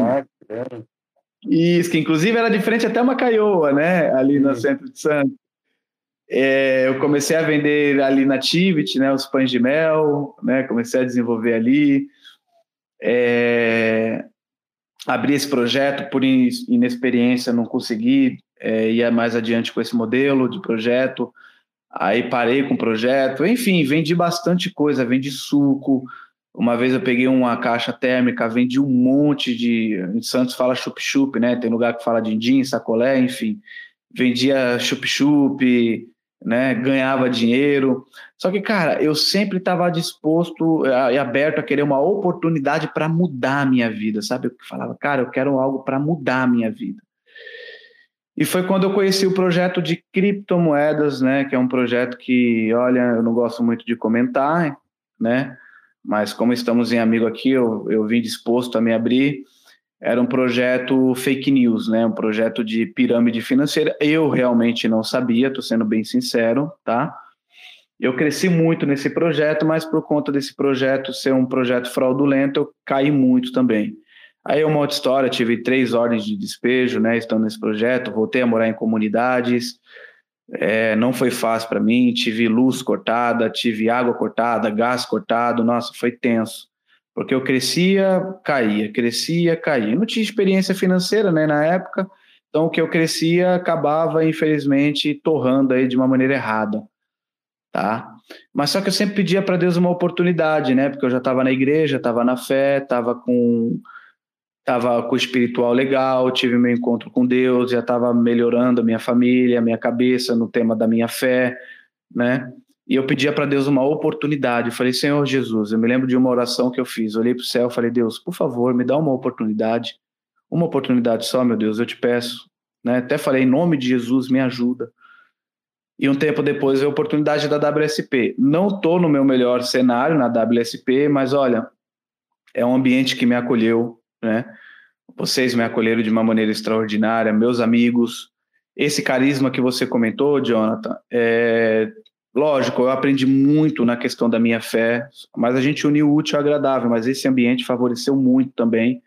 Isso, que inclusive era de frente até uma caioa, né? Ali no centro de Santos. É, eu comecei a vender ali na Tivit, né, os pães de mel, né, comecei a desenvolver ali. É, abri esse projeto por inexperiência, não consegui é, ir mais adiante com esse modelo de projeto. Aí parei com o projeto. Enfim, vendi bastante coisa, vendi suco. Uma vez eu peguei uma caixa térmica, vendi um monte de. Em Santos fala chup-chup, né? Tem lugar que fala din-din, sacolé, enfim. Vendia chup-chup, né, ganhava dinheiro. Só que, cara, eu sempre estava disposto e aberto a querer uma oportunidade para mudar a minha vida, sabe? Eu falava, cara, eu quero algo para mudar a minha vida. E foi quando eu conheci o projeto de criptomoedas, né, que é um projeto que, olha, eu não gosto muito de comentar, né, mas como estamos em amigo aqui, eu, eu vim disposto a me abrir era um projeto fake news, né? Um projeto de pirâmide financeira. Eu realmente não sabia, estou sendo bem sincero, tá? Eu cresci muito nesse projeto, mas por conta desse projeto ser um projeto fraudulento, eu caí muito também. Aí uma outra história, tive três ordens de despejo, né? Estando nesse projeto, voltei a morar em comunidades. É, não foi fácil para mim. Tive luz cortada, tive água cortada, gás cortado. Nossa, foi tenso porque eu crescia, caía, crescia, caía. Não tinha experiência financeira, né, na época, então o que eu crescia acabava, infelizmente, torrando aí de uma maneira errada, tá? Mas só que eu sempre pedia para Deus uma oportunidade, né, porque eu já estava na igreja, estava na fé, estava com estava com o espiritual legal, tive meu encontro com Deus, já estava melhorando a minha família, a minha cabeça no tema da minha fé, né? E eu pedia para Deus uma oportunidade. Eu falei, Senhor Jesus, eu me lembro de uma oração que eu fiz. Eu olhei para o céu, falei, Deus, por favor, me dá uma oportunidade, uma oportunidade só, meu Deus, eu te peço. Né? Até falei, em nome de Jesus, me ajuda. E um tempo depois, a oportunidade da WSP. Não estou no meu melhor cenário na WSP, mas olha, é um ambiente que me acolheu, né? Vocês me acolheram de uma maneira extraordinária, meus amigos. Esse carisma que você comentou, Jonathan, é, lógico, eu aprendi muito na questão da minha fé, mas a gente uniu o útil ao agradável, mas esse ambiente favoreceu muito também.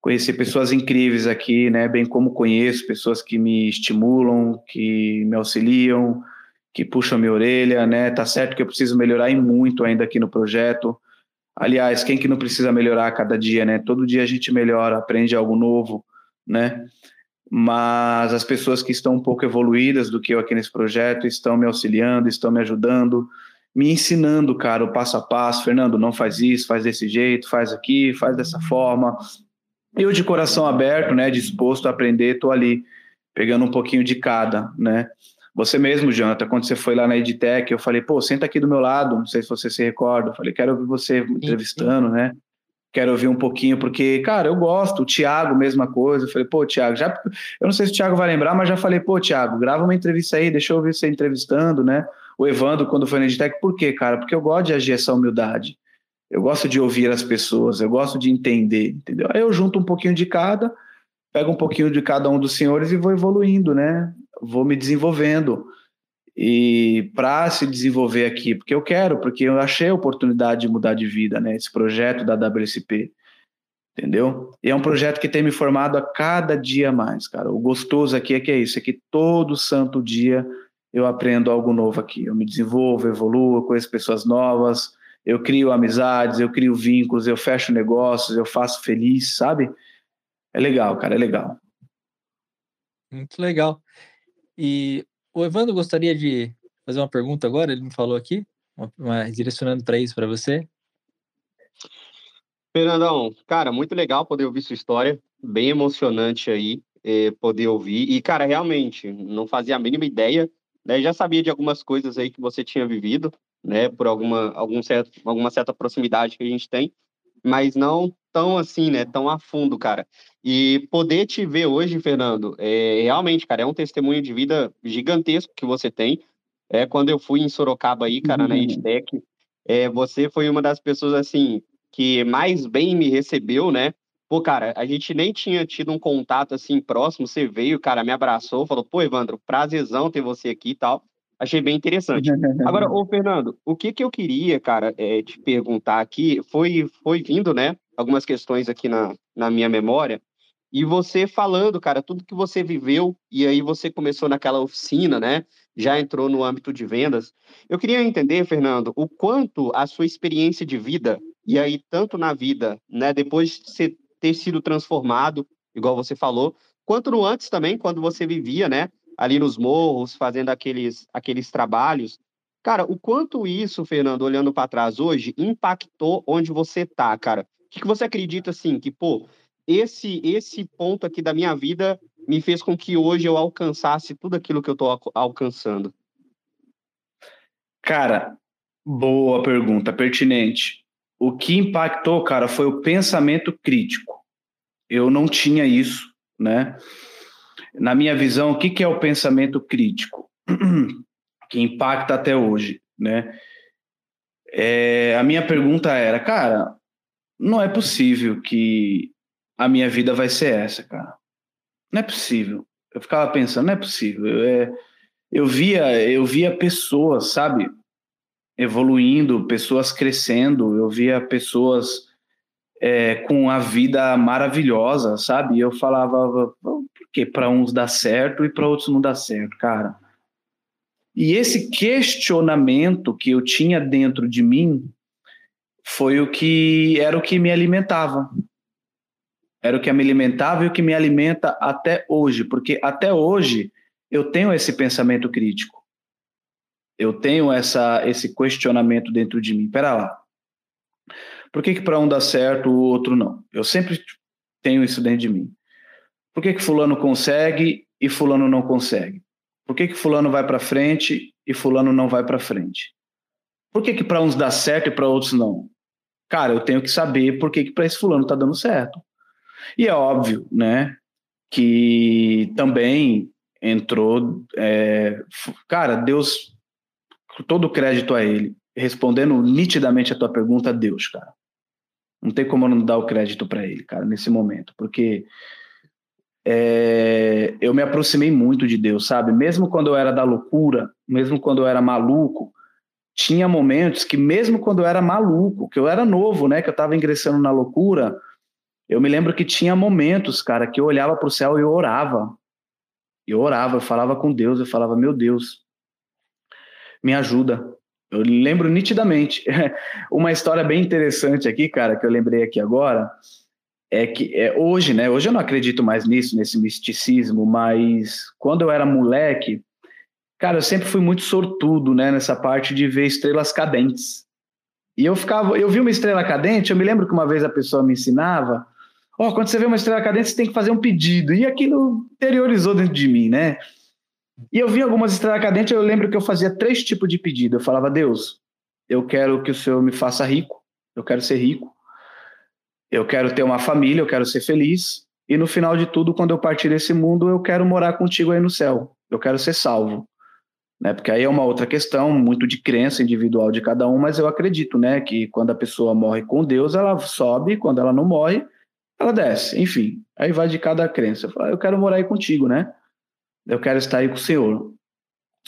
Conheci pessoas incríveis aqui, né? Bem como conheço pessoas que me estimulam, que me auxiliam, que puxam minha orelha, né? Tá certo que eu preciso melhorar e muito ainda aqui no projeto, Aliás, quem que não precisa melhorar a cada dia, né? Todo dia a gente melhora, aprende algo novo, né? Mas as pessoas que estão um pouco evoluídas do que eu aqui nesse projeto estão me auxiliando, estão me ajudando, me ensinando, cara, o passo a passo. Fernando, não faz isso, faz desse jeito, faz aqui, faz dessa forma. Eu de coração aberto, né, disposto a aprender, tô ali pegando um pouquinho de cada, né? Você mesmo, Jonathan, quando você foi lá na Edtech, eu falei, pô, senta aqui do meu lado, não sei se você se recorda. Eu falei, quero ouvir você entrevistando, né? Quero ouvir um pouquinho, porque, cara, eu gosto. O Thiago, mesma coisa. Eu falei, pô, Thiago, já. Eu não sei se o Thiago vai lembrar, mas já falei, pô, Thiago, grava uma entrevista aí, deixa eu ouvir você entrevistando, né? O Evandro, quando foi na Edtech, por quê, cara? Porque eu gosto de agir essa humildade. Eu gosto de ouvir as pessoas, eu gosto de entender, entendeu? Aí eu junto um pouquinho de cada, pego um pouquinho de cada um dos senhores e vou evoluindo, né? vou me desenvolvendo e para se desenvolver aqui, porque eu quero, porque eu achei a oportunidade de mudar de vida, né? Esse projeto da WSP, entendeu? E é um projeto que tem me formado a cada dia mais, cara. O gostoso aqui é que é isso, é que todo santo dia eu aprendo algo novo aqui. Eu me desenvolvo, evoluo, conheço pessoas novas, eu crio amizades, eu crio vínculos, eu fecho negócios, eu faço feliz, sabe? É legal, cara, é legal. Muito legal. E o Evandro gostaria de fazer uma pergunta agora, ele me falou aqui, uma, uma, direcionando para isso para você. Fernandão, cara, muito legal poder ouvir sua história, bem emocionante aí eh, poder ouvir. E, cara, realmente, não fazia a mínima ideia, né? Já sabia de algumas coisas aí que você tinha vivido, né? Por alguma, algum certo, alguma certa proximidade que a gente tem, mas não tão assim, né? Tão a fundo, cara. E poder te ver hoje, Fernando, é, realmente, cara, é um testemunho de vida gigantesco que você tem. É, quando eu fui em Sorocaba aí, cara, uhum. na EdTech, é, você foi uma das pessoas, assim, que mais bem me recebeu, né? Pô, cara, a gente nem tinha tido um contato, assim, próximo, você veio, cara, me abraçou, falou, pô, Evandro, prazerzão ter você aqui e tal. Achei bem interessante. Agora, ô, Fernando, o que que eu queria, cara, é, te perguntar aqui, foi, foi vindo, né, algumas questões aqui na, na minha memória, e você falando, cara, tudo que você viveu, e aí você começou naquela oficina, né? Já entrou no âmbito de vendas. Eu queria entender, Fernando, o quanto a sua experiência de vida, e aí tanto na vida, né, depois de você ter sido transformado, igual você falou, quanto no antes também, quando você vivia, né, ali nos morros, fazendo aqueles, aqueles trabalhos. Cara, o quanto isso, Fernando, olhando para trás hoje, impactou onde você tá, cara? O que, que você acredita, assim, que, pô, esse, esse ponto aqui da minha vida me fez com que hoje eu alcançasse tudo aquilo que eu estou alcançando? Cara, boa pergunta, pertinente. O que impactou, cara, foi o pensamento crítico. Eu não tinha isso, né? Na minha visão, o que, é o pensamento crítico? que impacta até hoje, né? É, a minha pergunta era, cara, não é possível que a minha vida vai ser essa, cara. Não é possível. Eu ficava pensando, não é possível. Eu, é, eu via, eu via pessoas, sabe, evoluindo, pessoas crescendo. Eu via pessoas é, com a vida maravilhosa, sabe? Eu falava, por que para uns dá certo e para outros não dá certo, cara? E esse questionamento que eu tinha dentro de mim foi o que era o que me alimentava. Era o que me alimentava e o que me alimenta até hoje, porque até hoje eu tenho esse pensamento crítico. Eu tenho essa esse questionamento dentro de mim. Pera lá. Por que que para um dá certo, o outro não? Eu sempre tenho isso dentro de mim. Por que, que fulano consegue e fulano não consegue? Por que, que fulano vai para frente e fulano não vai para frente? Por que que para uns dá certo e para outros não? Cara, eu tenho que saber por que que para esse fulano tá dando certo. E é óbvio, né, que também entrou, é, cara, Deus, todo o crédito a ele, respondendo nitidamente a tua pergunta, Deus, cara. Não tem como eu não dar o crédito para ele, cara, nesse momento, porque é, eu me aproximei muito de Deus, sabe? Mesmo quando eu era da loucura, mesmo quando eu era maluco, tinha momentos que mesmo quando eu era maluco, que eu era novo, né, que eu estava ingressando na loucura, eu me lembro que tinha momentos, cara, que eu olhava para o céu e eu orava. Eu orava, eu falava com Deus, eu falava, meu Deus, me ajuda. Eu lembro nitidamente. Uma história bem interessante aqui, cara, que eu lembrei aqui agora, é que é, hoje, né? Hoje eu não acredito mais nisso, nesse misticismo, mas quando eu era moleque, cara, eu sempre fui muito sortudo, né? Nessa parte de ver estrelas cadentes. E eu ficava, eu vi uma estrela cadente, eu me lembro que uma vez a pessoa me ensinava, ó, oh, quando você vê uma estrela cadente, você tem que fazer um pedido. E aquilo interiorizou dentro de mim, né? E eu vi algumas estrelas cadentes, eu lembro que eu fazia três tipos de pedido. Eu falava, Deus, eu quero que o Senhor me faça rico, eu quero ser rico, eu quero ter uma família, eu quero ser feliz, e no final de tudo, quando eu partir desse mundo, eu quero morar contigo aí no céu, eu quero ser salvo. Né? Porque aí é uma outra questão, muito de crença individual de cada um, mas eu acredito, né, que quando a pessoa morre com Deus, ela sobe, quando ela não morre, ela desce. Enfim, aí vai de cada crença. Eu, falo, eu quero morar aí contigo, né? Eu quero estar aí com o Senhor.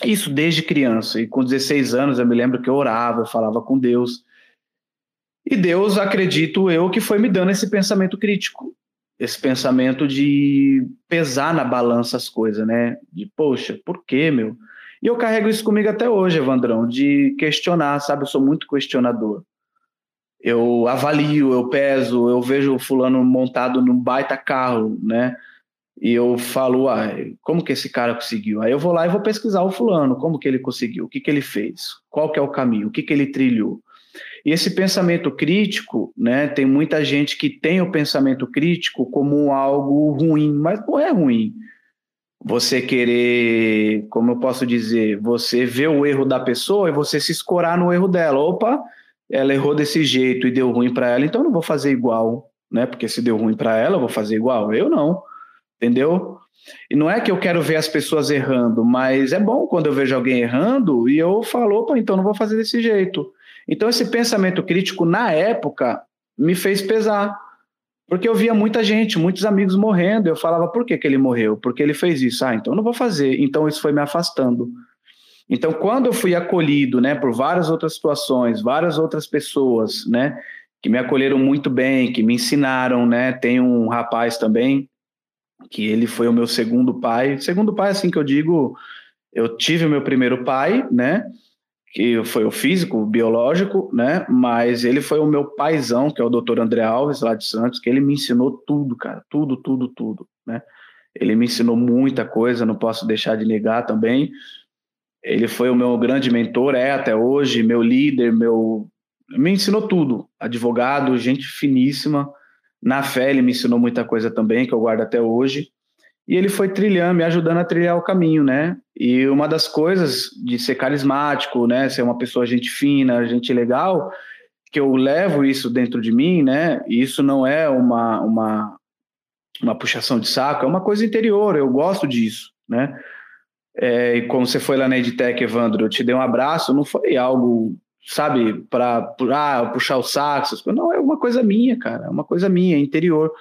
Isso desde criança. E com 16 anos eu me lembro que eu orava, eu falava com Deus. E Deus, acredito eu, que foi me dando esse pensamento crítico, esse pensamento de pesar na balança as coisas, né? De, poxa, por quê, meu? E eu carrego isso comigo até hoje, Evandrão, de questionar, sabe? Eu sou muito questionador. Eu avalio, eu peso, eu vejo o fulano montado num baita carro, né? E eu falo, ah, como que esse cara conseguiu? Aí eu vou lá e vou pesquisar o fulano, como que ele conseguiu, o que que ele fez, qual que é o caminho, o que que ele trilhou. E esse pensamento crítico, né, tem muita gente que tem o pensamento crítico como algo ruim, mas não é ruim. Você querer, como eu posso dizer, você vê o erro da pessoa e você se escorar no erro dela. Opa, ela errou desse jeito e deu ruim para ela, então eu não vou fazer igual, né? Porque se deu ruim para ela, eu vou fazer igual. Eu não, entendeu? E não é que eu quero ver as pessoas errando, mas é bom quando eu vejo alguém errando e eu falo, opa, então não vou fazer desse jeito. Então, esse pensamento crítico, na época, me fez pesar. Porque eu via muita gente, muitos amigos morrendo. Eu falava, por que, que ele morreu? Porque ele fez isso. Ah, então não vou fazer. Então, isso foi me afastando. Então, quando eu fui acolhido, né, por várias outras situações, várias outras pessoas, né, que me acolheram muito bem, que me ensinaram, né, tem um rapaz também que ele foi o meu segundo pai. Segundo pai, assim que eu digo, eu tive o meu primeiro pai, né, que foi o físico, o biológico, né? Mas ele foi o meu paizão, que é o doutor André Alves, lá de Santos, que ele me ensinou tudo, cara, tudo, tudo, tudo, né? Ele me ensinou muita coisa, não posso deixar de negar também. Ele foi o meu grande mentor, é até hoje, meu líder, meu. Me ensinou tudo. Advogado, gente finíssima. Na fé, ele me ensinou muita coisa também, que eu guardo até hoje e ele foi trilhando, me ajudando a trilhar o caminho, né? E uma das coisas de ser carismático, né, ser uma pessoa gente fina, gente legal, que eu levo isso dentro de mim, né? E isso não é uma uma uma puxação de saco, é uma coisa interior, eu gosto disso, né? É, e como você foi lá na Edtech, Evandro, eu te dei um abraço, não foi algo, sabe, para ah, puxar o saco, não, é uma coisa minha, cara, é uma coisa minha, interior.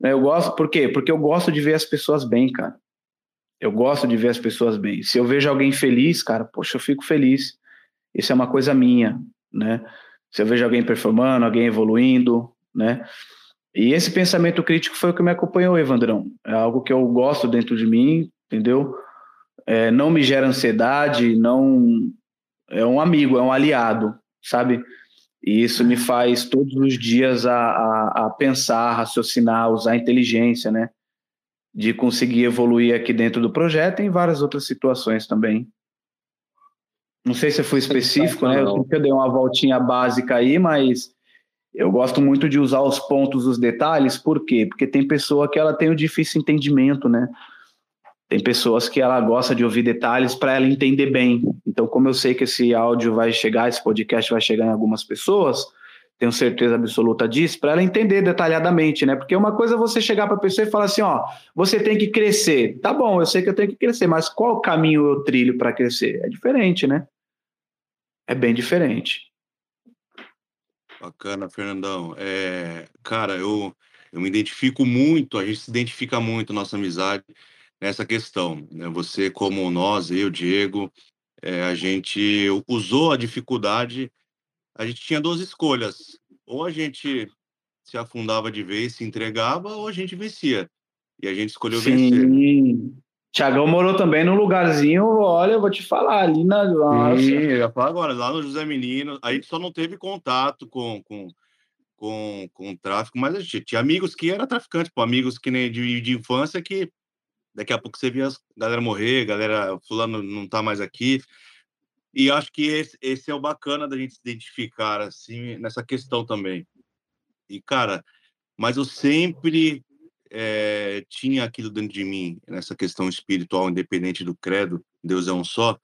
Né, eu gosto, por quê? Porque eu gosto de ver as pessoas bem, cara. Eu gosto de ver as pessoas bem. Se eu vejo alguém feliz, cara, poxa, eu fico feliz. Isso é uma coisa minha, né? Se eu vejo alguém performando, alguém evoluindo, né? E esse pensamento crítico foi o que me acompanhou, Evandrão. É algo que eu gosto dentro de mim, entendeu? É, não me gera ansiedade, não. É um amigo, é um aliado, sabe? E isso me faz todos os dias a, a, a pensar, raciocinar, usar a inteligência, né? De conseguir evoluir aqui dentro do projeto e em várias outras situações também. Não sei se foi específico, né? Eu, eu dei uma voltinha básica aí, mas Eu gosto muito de usar os pontos, os detalhes, por quê? Porque tem pessoa que ela tem o difícil entendimento, né? Tem pessoas que ela gosta de ouvir detalhes para ela entender bem. Então, como eu sei que esse áudio vai chegar, esse podcast vai chegar em algumas pessoas, tenho certeza absoluta disso, para ela entender detalhadamente, né? Porque uma coisa é você chegar para a pessoa e falar assim, ó, você tem que crescer. Tá bom, eu sei que eu tenho que crescer, mas qual caminho eu trilho para crescer? É diferente, né? É bem diferente. Bacana, Fernandão. É, cara, eu, eu me identifico muito, a gente se identifica muito, nossa amizade, nessa questão. Né? Você, como nós, eu, Diego, é, a gente usou a dificuldade, a gente tinha duas escolhas. Ou a gente se afundava de vez, se entregava, ou a gente vencia. E a gente escolheu Sim. vencer. Tiagão morou também num lugarzinho, olha, eu vou te falar, ali na. Nossa. Sim, eu ia falar agora, lá no José Menino, a gente só não teve contato com, com, com, com o tráfico, mas a gente tinha amigos que eram traficantes, pô, amigos que nem de, de infância que daqui a pouco você via a galera morrer, galera, fulano não tá mais aqui. E acho que esse, esse é o bacana da gente se identificar, assim, nessa questão também. E, cara, mas eu sempre é, tinha aquilo dentro de mim, nessa questão espiritual, independente do credo, Deus é um só,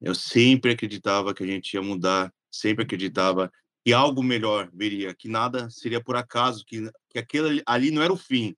eu sempre acreditava que a gente ia mudar, sempre acreditava que algo melhor viria, que nada seria por acaso, que, que aquele ali não era o fim.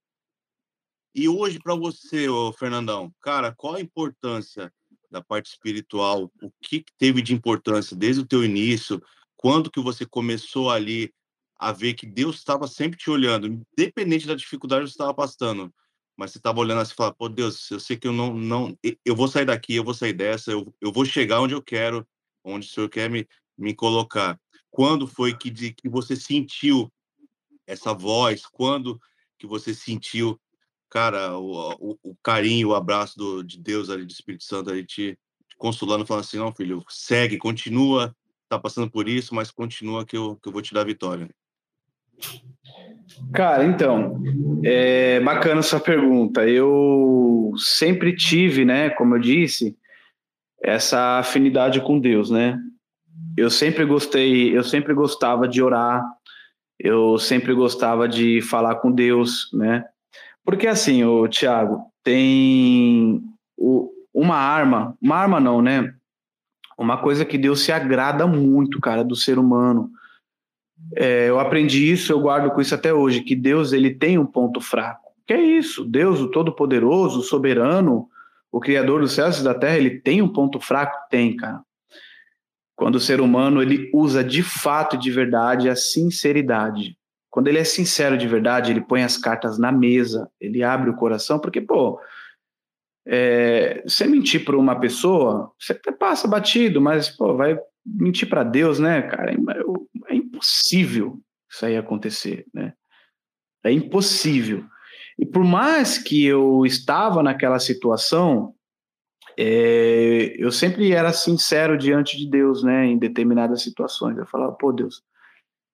E hoje, para você, ô Fernandão, cara, qual a importância da parte espiritual? O que teve de importância desde o teu início? Quando que você começou ali a ver que Deus estava sempre te olhando, independente da dificuldade que você estava passando. Mas você estava olhando assim e falava, pô, Deus, eu sei que eu não, não, eu vou sair daqui, eu vou sair dessa, eu, eu vou chegar onde eu quero, onde o Senhor quer me, me colocar. Quando foi que, de, que você sentiu essa voz? Quando que você sentiu, cara, o, o, o carinho, o abraço do, de Deus ali, do Espírito Santo ali te, te consolando, falando assim, não, filho, segue, continua, tá passando por isso, mas continua que eu, que eu vou te dar a vitória. Cara, então, é bacana essa pergunta. Eu sempre tive, né, como eu disse, essa afinidade com Deus, né? Eu sempre gostei, eu sempre gostava de orar, eu sempre gostava de falar com Deus, né? Porque assim, o Tiago, tem o, uma arma, uma arma não, né? Uma coisa que Deus se agrada muito, cara, do ser humano é, eu aprendi isso, eu guardo com isso até hoje, que Deus ele tem um ponto fraco. Que é isso? Deus, o Todo-Poderoso, o Soberano, o Criador dos céus e da terra, ele tem um ponto fraco? Tem, cara. Quando o ser humano ele usa de fato e de verdade a sinceridade. Quando ele é sincero de verdade, ele põe as cartas na mesa, ele abre o coração, porque, pô, é, você mentir para uma pessoa, você até passa batido, mas, pô, vai mentir para Deus, né, cara? É, é impossível isso aí acontecer, né? É impossível. E por mais que eu estava naquela situação, é, eu sempre era sincero diante de Deus, né? Em determinadas situações. Eu falava, pô, Deus,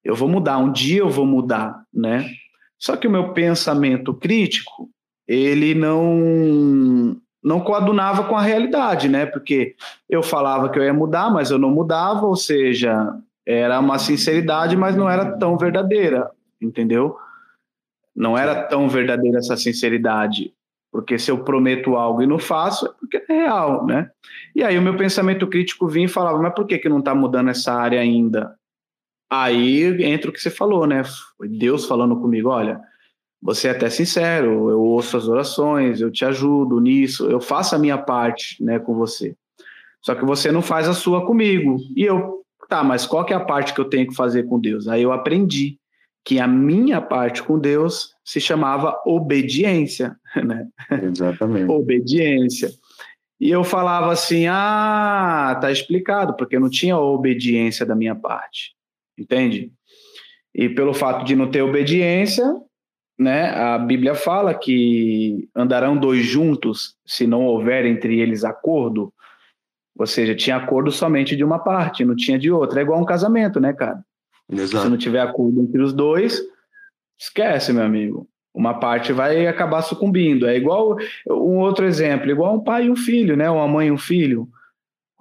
eu vou mudar, um dia eu vou mudar, né? Só que o meu pensamento crítico, ele não não coadunava com a realidade, né? Porque eu falava que eu ia mudar, mas eu não mudava, ou seja, era uma sinceridade, mas não era tão verdadeira, entendeu? Não era tão verdadeira essa sinceridade, porque se eu prometo algo e não faço, é porque é real, né? E aí o meu pensamento crítico vinha e falava, mas por que, que não está mudando essa área ainda? Aí entra o que você falou, né? Foi Deus falando comigo, olha, você é até sincero, eu ouço as orações, eu te ajudo nisso, eu faço a minha parte, né, com você. Só que você não faz a sua comigo. E eu, tá, mas qual que é a parte que eu tenho que fazer com Deus? Aí eu aprendi que a minha parte com Deus se chamava obediência, né? Exatamente. obediência. E eu falava assim: "Ah, tá explicado, porque eu não tinha obediência da minha parte". Entende? E pelo fato de não ter obediência, né, a Bíblia fala que andarão dois juntos se não houver entre eles acordo. Ou seja, tinha acordo somente de uma parte, não tinha de outra. É igual um casamento, né, cara? Exato. Se não tiver acordo entre os dois, esquece, meu amigo. Uma parte vai acabar sucumbindo. É igual um outro exemplo, igual um pai e um filho, né? Uma mãe e um filho.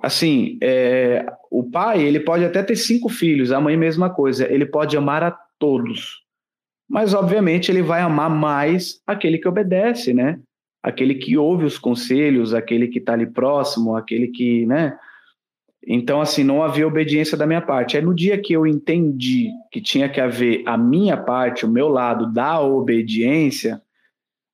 Assim, é, o pai ele pode até ter cinco filhos, a mãe mesma coisa. Ele pode amar a todos. Mas, obviamente, ele vai amar mais aquele que obedece, né? Aquele que ouve os conselhos, aquele que está ali próximo, aquele que, né? Então, assim, não havia obediência da minha parte. Aí, no dia que eu entendi que tinha que haver a minha parte, o meu lado da obediência,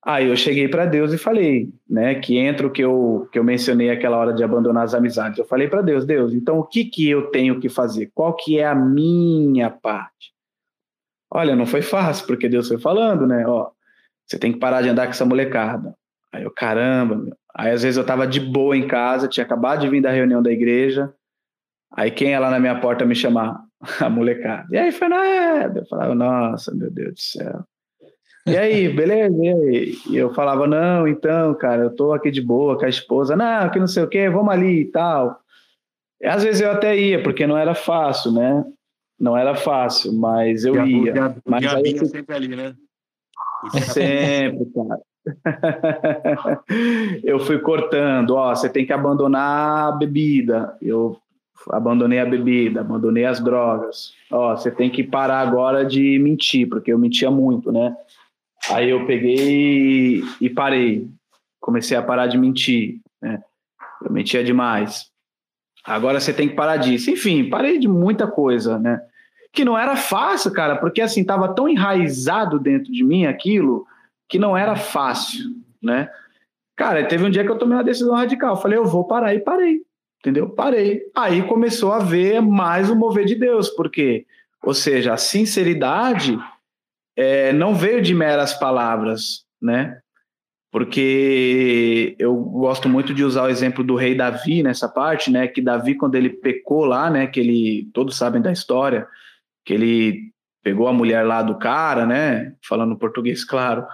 aí eu cheguei para Deus e falei, né, que entra o que eu, que eu mencionei aquela hora de abandonar as amizades. Eu falei para Deus, Deus, então o que que eu tenho que fazer? Qual que é a minha parte? Olha, não foi fácil, porque Deus foi falando, né, ó, você tem que parar de andar com essa molecada. Aí eu, caramba, meu. Aí às vezes eu tava de boa em casa, tinha acabado de vir da reunião da igreja, Aí quem ia lá na minha porta me chamar? A molecada. E aí, Fernando? Eu falava, nossa, meu Deus do céu. E aí, beleza? E, aí? e eu falava, não, então, cara, eu tô aqui de boa com a esposa. Não, que não sei o quê, vamos ali e tal. E às vezes eu até ia, porque não era fácil, né? Não era fácil, mas eu e ia. A, mas a aí, sempre ali, né? Sempre, cara. eu fui cortando, ó, você tem que abandonar a bebida. Eu abandonei a bebida, abandonei as drogas. Ó, você tem que parar agora de mentir, porque eu mentia muito, né? Aí eu peguei e parei. Comecei a parar de mentir, né? Eu mentia demais. Agora você tem que parar disso. Enfim, parei de muita coisa, né? Que não era fácil, cara, porque assim, tava tão enraizado dentro de mim aquilo que não era fácil, né? Cara, teve um dia que eu tomei uma decisão radical. Eu falei, eu vou parar e parei entendeu? Parei. Aí começou a ver mais o mover de Deus, porque, ou seja, a sinceridade é, não veio de meras palavras, né? Porque eu gosto muito de usar o exemplo do rei Davi nessa parte, né? Que Davi, quando ele pecou lá, né? Que ele, todos sabem da história, que ele pegou a mulher lá do cara, né? Falando português, claro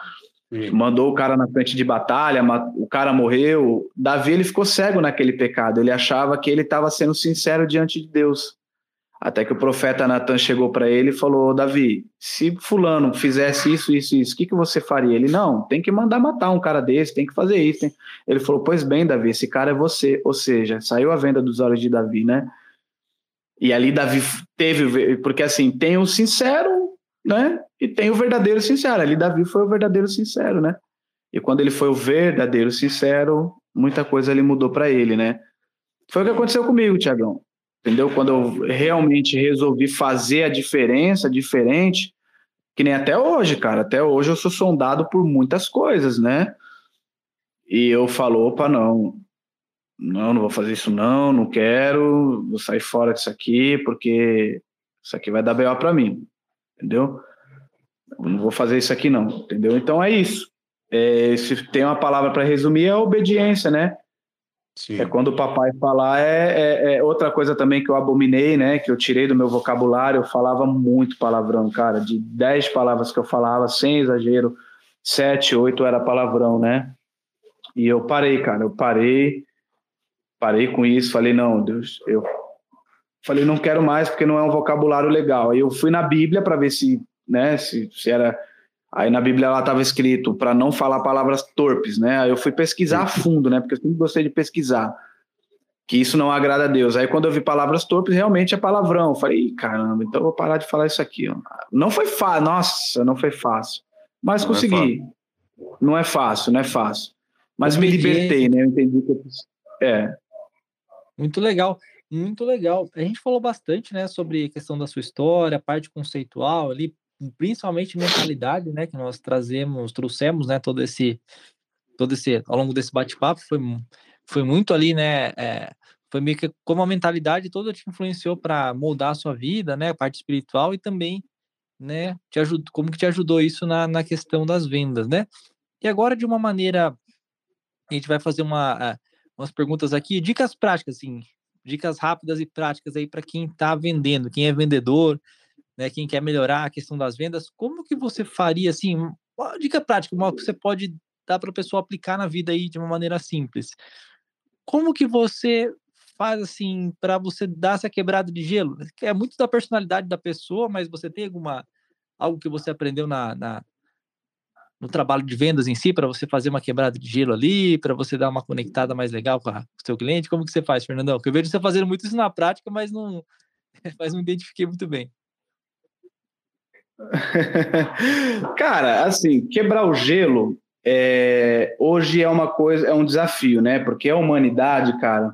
Mandou o cara na frente de batalha, o cara morreu. Davi ele ficou cego naquele pecado. Ele achava que ele estava sendo sincero diante de Deus. Até que o profeta Natan chegou para ele e falou: Davi, se fulano fizesse isso, isso, isso, o que, que você faria? Ele: Não, tem que mandar matar um cara desse, tem que fazer isso. Ele falou: Pois bem, Davi, esse cara é você. Ou seja, saiu a venda dos olhos de Davi, né? E ali Davi teve, porque assim, tem o sincero né? E tem o verdadeiro sincero. Ali Davi foi o verdadeiro sincero, né? E quando ele foi o verdadeiro sincero, muita coisa ali mudou para ele, né? Foi o que aconteceu comigo, Tiagão. Entendeu? Quando eu realmente resolvi fazer a diferença, diferente, que nem até hoje, cara. Até hoje eu sou sondado por muitas coisas, né? E eu falo, opa, não, não, não vou fazer isso não, não quero, vou sair fora disso aqui, porque isso aqui vai dar B.O. para mim entendeu? não vou fazer isso aqui não, entendeu? Então é isso. É, se tem uma palavra para resumir, é obediência, né? Sim. É quando o papai falar, é, é, é, outra coisa também que eu abominei, né? Que eu tirei do meu vocabulário, eu falava muito palavrão, cara. De dez palavras que eu falava, sem exagero, sete, oito era palavrão, né? E eu parei, cara, eu parei, parei com isso, falei, não, Deus, eu Falei, não quero mais porque não é um vocabulário legal. Aí eu fui na Bíblia para ver se, né, se, se era. Aí na Bíblia lá estava escrito para não falar palavras torpes, né? Aí eu fui pesquisar a fundo, né? Porque eu sempre gostei de pesquisar. Que isso não agrada a Deus. Aí quando eu vi palavras torpes, realmente é palavrão. Eu falei, caramba, então eu vou parar de falar isso aqui. Ó. Não foi fácil, nossa, não foi fácil. Mas não é consegui. É não é fácil, não é fácil. Mas me libertei, né? Eu entendi que eu... É. Muito legal. Muito legal. A gente falou bastante, né, sobre a questão da sua história, a parte conceitual ali, principalmente mentalidade, né, que nós trazemos, trouxemos, né, todo esse, todo esse, ao longo desse bate-papo, foi, foi muito ali, né, é, foi meio que como a mentalidade toda te influenciou para moldar a sua vida, né, a parte espiritual e também, né, te ajudou, como que te ajudou isso na, na questão das vendas, né? E agora, de uma maneira, a gente vai fazer uma, umas perguntas aqui, dicas práticas, assim, dicas rápidas e práticas aí para quem está vendendo, quem é vendedor, né, quem quer melhorar a questão das vendas, como que você faria assim, uma dica prática, uma que você pode dar para a pessoa aplicar na vida aí de uma maneira simples. Como que você faz assim para você dar essa quebrada de gelo? É muito da personalidade da pessoa, mas você tem alguma algo que você aprendeu na, na no trabalho de vendas em si, para você fazer uma quebrada de gelo ali, para você dar uma conectada mais legal com, a, com o seu cliente? Como que você faz, Fernandão? Eu vejo você fazendo muito isso na prática, mas não, mas não identifiquei muito bem. Cara, assim, quebrar o gelo é, hoje é uma coisa, é um desafio, né? Porque a humanidade, cara,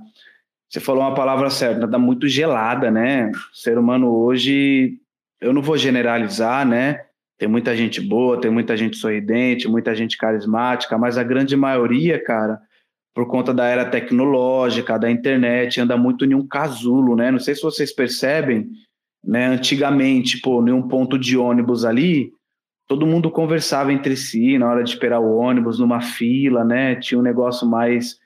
você falou uma palavra certa, tá muito gelada, né? O ser humano hoje, eu não vou generalizar, né? Tem muita gente boa, tem muita gente sorridente, muita gente carismática, mas a grande maioria, cara, por conta da era tecnológica, da internet, anda muito em um casulo, né? Não sei se vocês percebem, né? Antigamente, pô, em um ponto de ônibus ali, todo mundo conversava entre si na hora de esperar o ônibus, numa fila, né? Tinha um negócio mais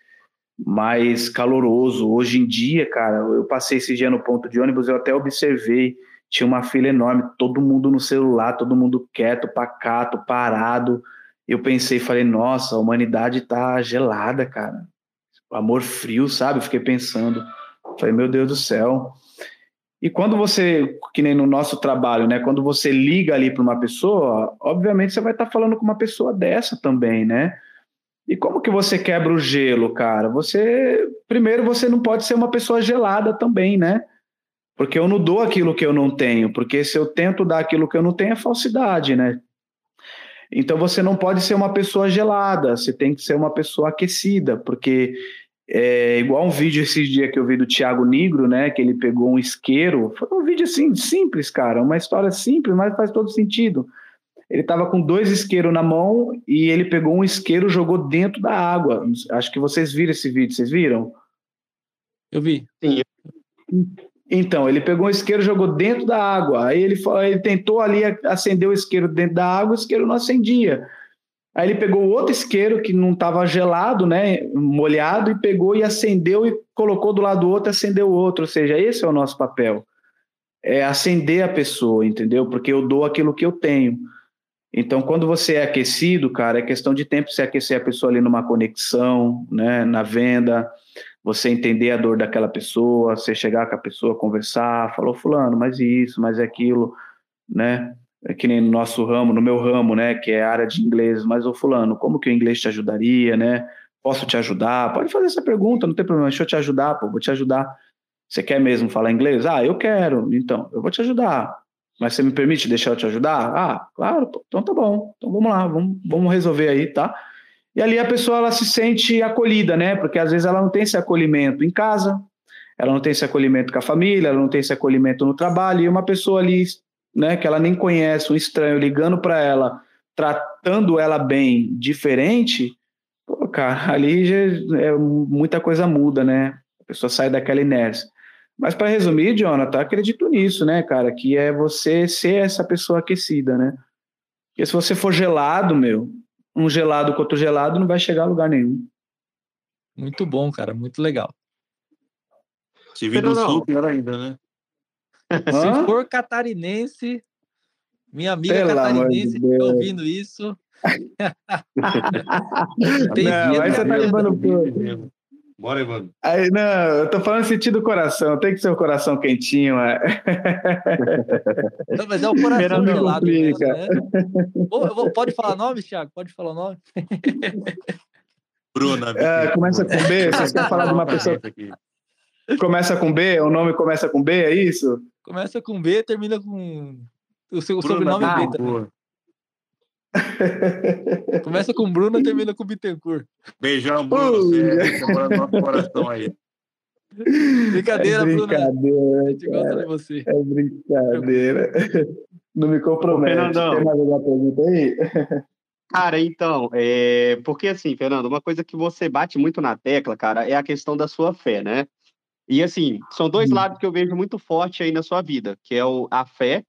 mais caloroso. Hoje em dia, cara, eu passei esse dia no ponto de ônibus, eu até observei, tinha uma fila enorme, todo mundo no celular, todo mundo quieto, pacato, parado. Eu pensei, falei, nossa, a humanidade tá gelada, cara. Amor frio, sabe? Fiquei pensando. Falei, meu Deus do céu. E quando você, que nem no nosso trabalho, né? Quando você liga ali para uma pessoa, obviamente você vai estar tá falando com uma pessoa dessa também, né? E como que você quebra o gelo, cara? Você, primeiro, você não pode ser uma pessoa gelada também, né? Porque eu não dou aquilo que eu não tenho, porque se eu tento dar aquilo que eu não tenho é falsidade, né? Então você não pode ser uma pessoa gelada, você tem que ser uma pessoa aquecida, porque é igual um vídeo esses dias que eu vi do Thiago Negro, né? Que ele pegou um isqueiro. Foi um vídeo assim, simples, cara. Uma história simples, mas faz todo sentido. Ele estava com dois isqueiros na mão e ele pegou um isqueiro jogou dentro da água. Acho que vocês viram esse vídeo, vocês viram? Eu vi. Sim. Então, ele pegou um isqueiro jogou dentro da água. Aí ele, ele tentou ali acender o isqueiro dentro da água, o isqueiro não acendia. Aí ele pegou outro isqueiro que não estava gelado, né, molhado, e pegou e acendeu e colocou do lado do outro, acendeu o outro. Ou seja, esse é o nosso papel. É acender a pessoa, entendeu? Porque eu dou aquilo que eu tenho. Então, quando você é aquecido, cara, é questão de tempo você aquecer a pessoa ali numa conexão, né, na venda, você entender a dor daquela pessoa, você chegar com a pessoa, conversar, falou fulano, mas isso, mas aquilo, né? É que nem no nosso ramo, no meu ramo, né, que é a área de inglês, mas o fulano, como que o inglês te ajudaria, né? Posso te ajudar? Pode fazer essa pergunta, não tem problema, deixa eu te ajudar, pô, vou te ajudar. Você quer mesmo falar inglês? Ah, eu quero. Então, eu vou te ajudar. Mas você me permite deixar eu te ajudar? Ah, claro, pô, então tá bom. Então vamos lá, vamos, vamos resolver aí, tá? E ali a pessoa ela se sente acolhida, né? Porque às vezes ela não tem esse acolhimento em casa, ela não tem esse acolhimento com a família, ela não tem esse acolhimento no trabalho, e uma pessoa ali né, que ela nem conhece, um estranho ligando para ela, tratando ela bem, diferente, pô, cara, ali já é, muita coisa muda, né? A pessoa sai daquela inércia. Mas para resumir, Jonathan, acredito nisso, né, cara, que é você ser essa pessoa aquecida, né? Porque se você for gelado, meu, um gelado com outro gelado não vai chegar a lugar nenhum. Muito bom, cara, muito legal. Se vir do sul, pior ainda, né? Se for catarinense, minha amiga Pelo catarinense de tá ouvindo isso. Tem não, aí você tá levando pro... Bora, Evandro. Aí, não, eu tô falando sentido do coração, tem que ser o coração quentinho. É. Não, mas é o coração gelado. Mesmo, né? Pode falar nome, Thiago? Pode falar nome? Bruna. É, começa com B, vocês querem falar de uma pessoa... Começa com B, o nome começa com B, é isso? Começa com B, termina com. O seu Bruna sobrenome é B também. Começa com Bruna, termina com Bittencourt. Beijão, Bruno. Você, você mora no nosso coração aí. Brincadeira, é brincadeira Bruna. A gente gosta de você. É brincadeira. Não me compromete. Fernandão. Tem mais alguma pergunta aí? Cara, então, é... porque assim, Fernando, uma coisa que você bate muito na tecla, cara, é a questão da sua fé, né? E assim, são dois hum. lados que eu vejo muito forte aí na sua vida, que é o, a fé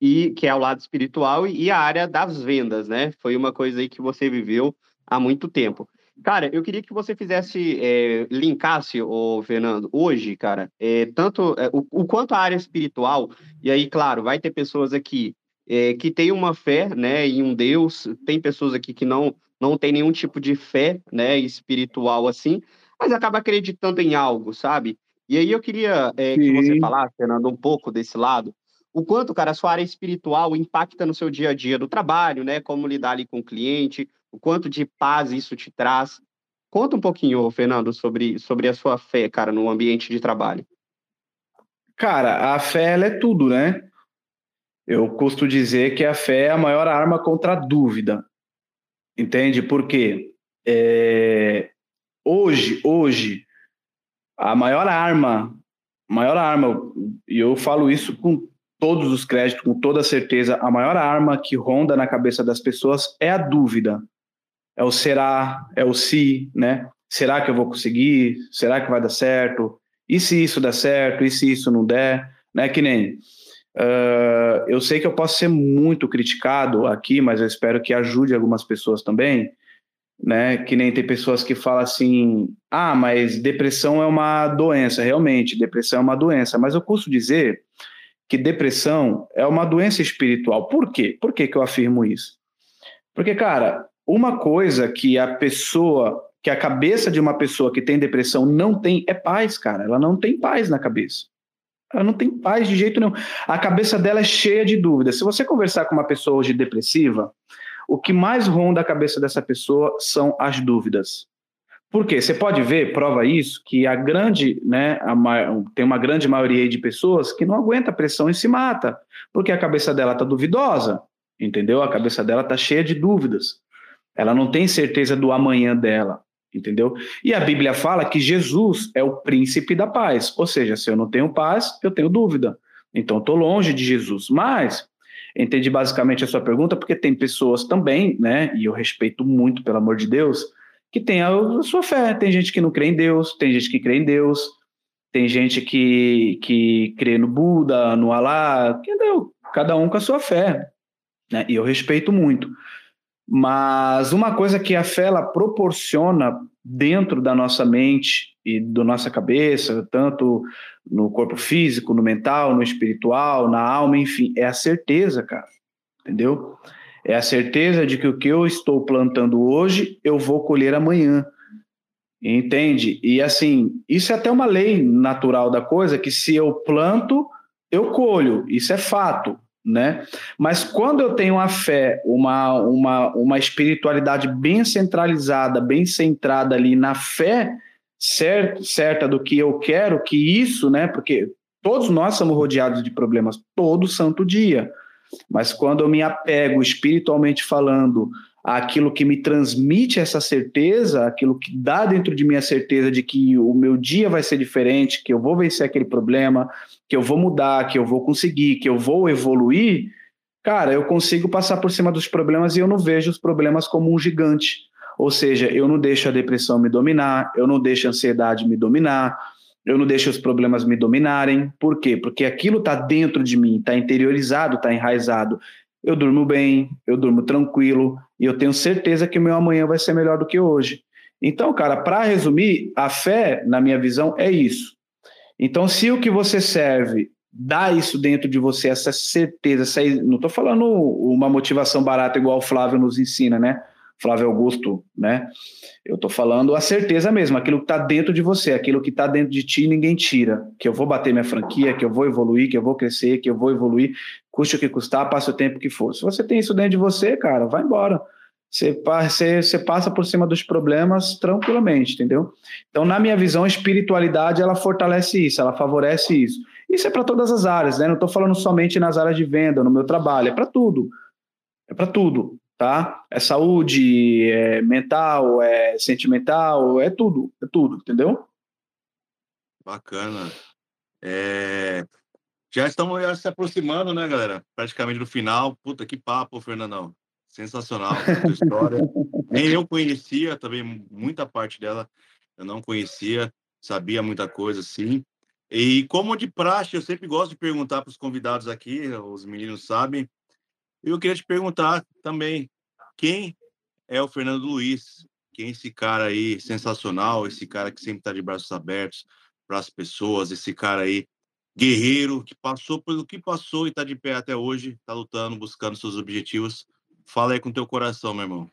e que é o lado espiritual e a área das vendas, né? Foi uma coisa aí que você viveu há muito tempo. Cara, eu queria que você fizesse, é, linkasse, o Fernando, hoje, cara, é, tanto é, o, o, quanto a área espiritual, e aí, claro, vai ter pessoas aqui é, que têm uma fé, né, em um Deus, tem pessoas aqui que não, não tem nenhum tipo de fé, né, espiritual assim, mas acaba acreditando em algo, sabe? E aí eu queria é, que você falasse, Fernando, um pouco desse lado. O quanto, cara, a sua área espiritual impacta no seu dia a dia do trabalho, né? Como lidar ali com o cliente, o quanto de paz isso te traz. Conta um pouquinho, Fernando, sobre, sobre a sua fé, cara, no ambiente de trabalho. Cara, a fé, ela é tudo, né? Eu costumo dizer que a fé é a maior arma contra a dúvida. Entende? Porque é, hoje, hoje, a maior arma, maior arma, e eu falo isso com todos os créditos, com toda certeza, a maior arma que ronda na cabeça das pessoas é a dúvida. É o será, é o se, né? Será que eu vou conseguir? Será que vai dar certo? E se isso der certo? E se isso não der? Né? Que nem. Uh, eu sei que eu posso ser muito criticado aqui, mas eu espero que ajude algumas pessoas também. Né? Que nem tem pessoas que falam assim: ah, mas depressão é uma doença. Realmente, depressão é uma doença. Mas eu posso dizer que depressão é uma doença espiritual. Por quê? Por que, que eu afirmo isso? Porque, cara, uma coisa que a pessoa, que a cabeça de uma pessoa que tem depressão não tem é paz, cara. Ela não tem paz na cabeça. Ela não tem paz de jeito nenhum. A cabeça dela é cheia de dúvidas. Se você conversar com uma pessoa hoje depressiva, o que mais ronda a cabeça dessa pessoa são as dúvidas. Por quê? Você pode ver, prova isso, que a grande, né, a, tem uma grande maioria de pessoas que não aguenta a pressão e se mata, porque a cabeça dela está duvidosa, entendeu? A cabeça dela está cheia de dúvidas. Ela não tem certeza do amanhã dela, entendeu? E a Bíblia fala que Jesus é o príncipe da paz, ou seja, se eu não tenho paz, eu tenho dúvida. Então, estou longe de Jesus. Mas, entendi basicamente a sua pergunta, porque tem pessoas também, né, e eu respeito muito, pelo amor de Deus, que tem a, sua fé. Tem gente que não crê em Deus, tem gente que crê em Deus, tem gente que, que crê no Buda, no Alá, entendeu? Cada um com a sua fé. Né? E eu respeito muito. Mas uma coisa que a fé ela proporciona dentro da nossa mente e da nossa cabeça, tanto no corpo físico, no mental, no espiritual, na alma, enfim, é a certeza, cara. Entendeu? É a certeza de que o que eu estou plantando hoje, eu vou colher amanhã. Entende? E assim, isso é até uma lei natural da coisa, que se eu planto, eu colho. Isso é fato, né? Mas quando eu tenho a fé, uma, uma, uma espiritualidade bem centralizada, bem centrada ali na fé certa, certa do que eu quero, que isso, né? Porque todos nós somos rodeados de problemas todo santo dia. Mas quando eu me apego espiritualmente falando àquilo que me transmite essa certeza, aquilo que dá dentro de mim a certeza de que o meu dia vai ser diferente, que eu vou vencer aquele problema, que eu vou mudar, que eu vou conseguir, que eu vou evoluir, cara, eu consigo passar por cima dos problemas e eu não vejo os problemas como um gigante. Ou seja, eu não deixo a depressão me dominar, eu não deixo a ansiedade me dominar, eu não deixo os problemas me dominarem. Por quê? Porque aquilo está dentro de mim, está interiorizado, está enraizado. Eu durmo bem, eu durmo tranquilo e eu tenho certeza que o meu amanhã vai ser melhor do que hoje. Então, cara, para resumir, a fé, na minha visão, é isso. Então, se o que você serve dá isso dentro de você, essa certeza, essa, não estou falando uma motivação barata igual o Flávio nos ensina, né? Flávio Augusto, né? Eu estou falando a certeza mesmo, aquilo que está dentro de você, aquilo que está dentro de ti, ninguém tira. Que eu vou bater minha franquia, que eu vou evoluir, que eu vou crescer, que eu vou evoluir, custe o que custar, passe o tempo que for. Se você tem isso dentro de você, cara, vai embora. Você, você, você passa por cima dos problemas tranquilamente, entendeu? Então, na minha visão, a espiritualidade ela fortalece isso, ela favorece isso. Isso é para todas as áreas, né? Não estou falando somente nas áreas de venda, no meu trabalho, é para tudo. É para tudo tá? É saúde, é mental, é sentimental, é tudo, é tudo, entendeu? Bacana. É... Já estamos já se aproximando, né, galera? Praticamente do final. Puta que papo, Fernandão. Sensacional essa história. Nem eu conhecia também muita parte dela. Eu não conhecia, sabia muita coisa, sim. E como de praxe, eu sempre gosto de perguntar para os convidados aqui, os meninos sabem, eu queria te perguntar também, quem é o Fernando Luiz? Quem é esse cara aí sensacional, esse cara que sempre está de braços abertos para as pessoas, esse cara aí guerreiro que passou pelo que passou e está de pé até hoje, está lutando, buscando seus objetivos. Fala aí com teu coração, meu irmão.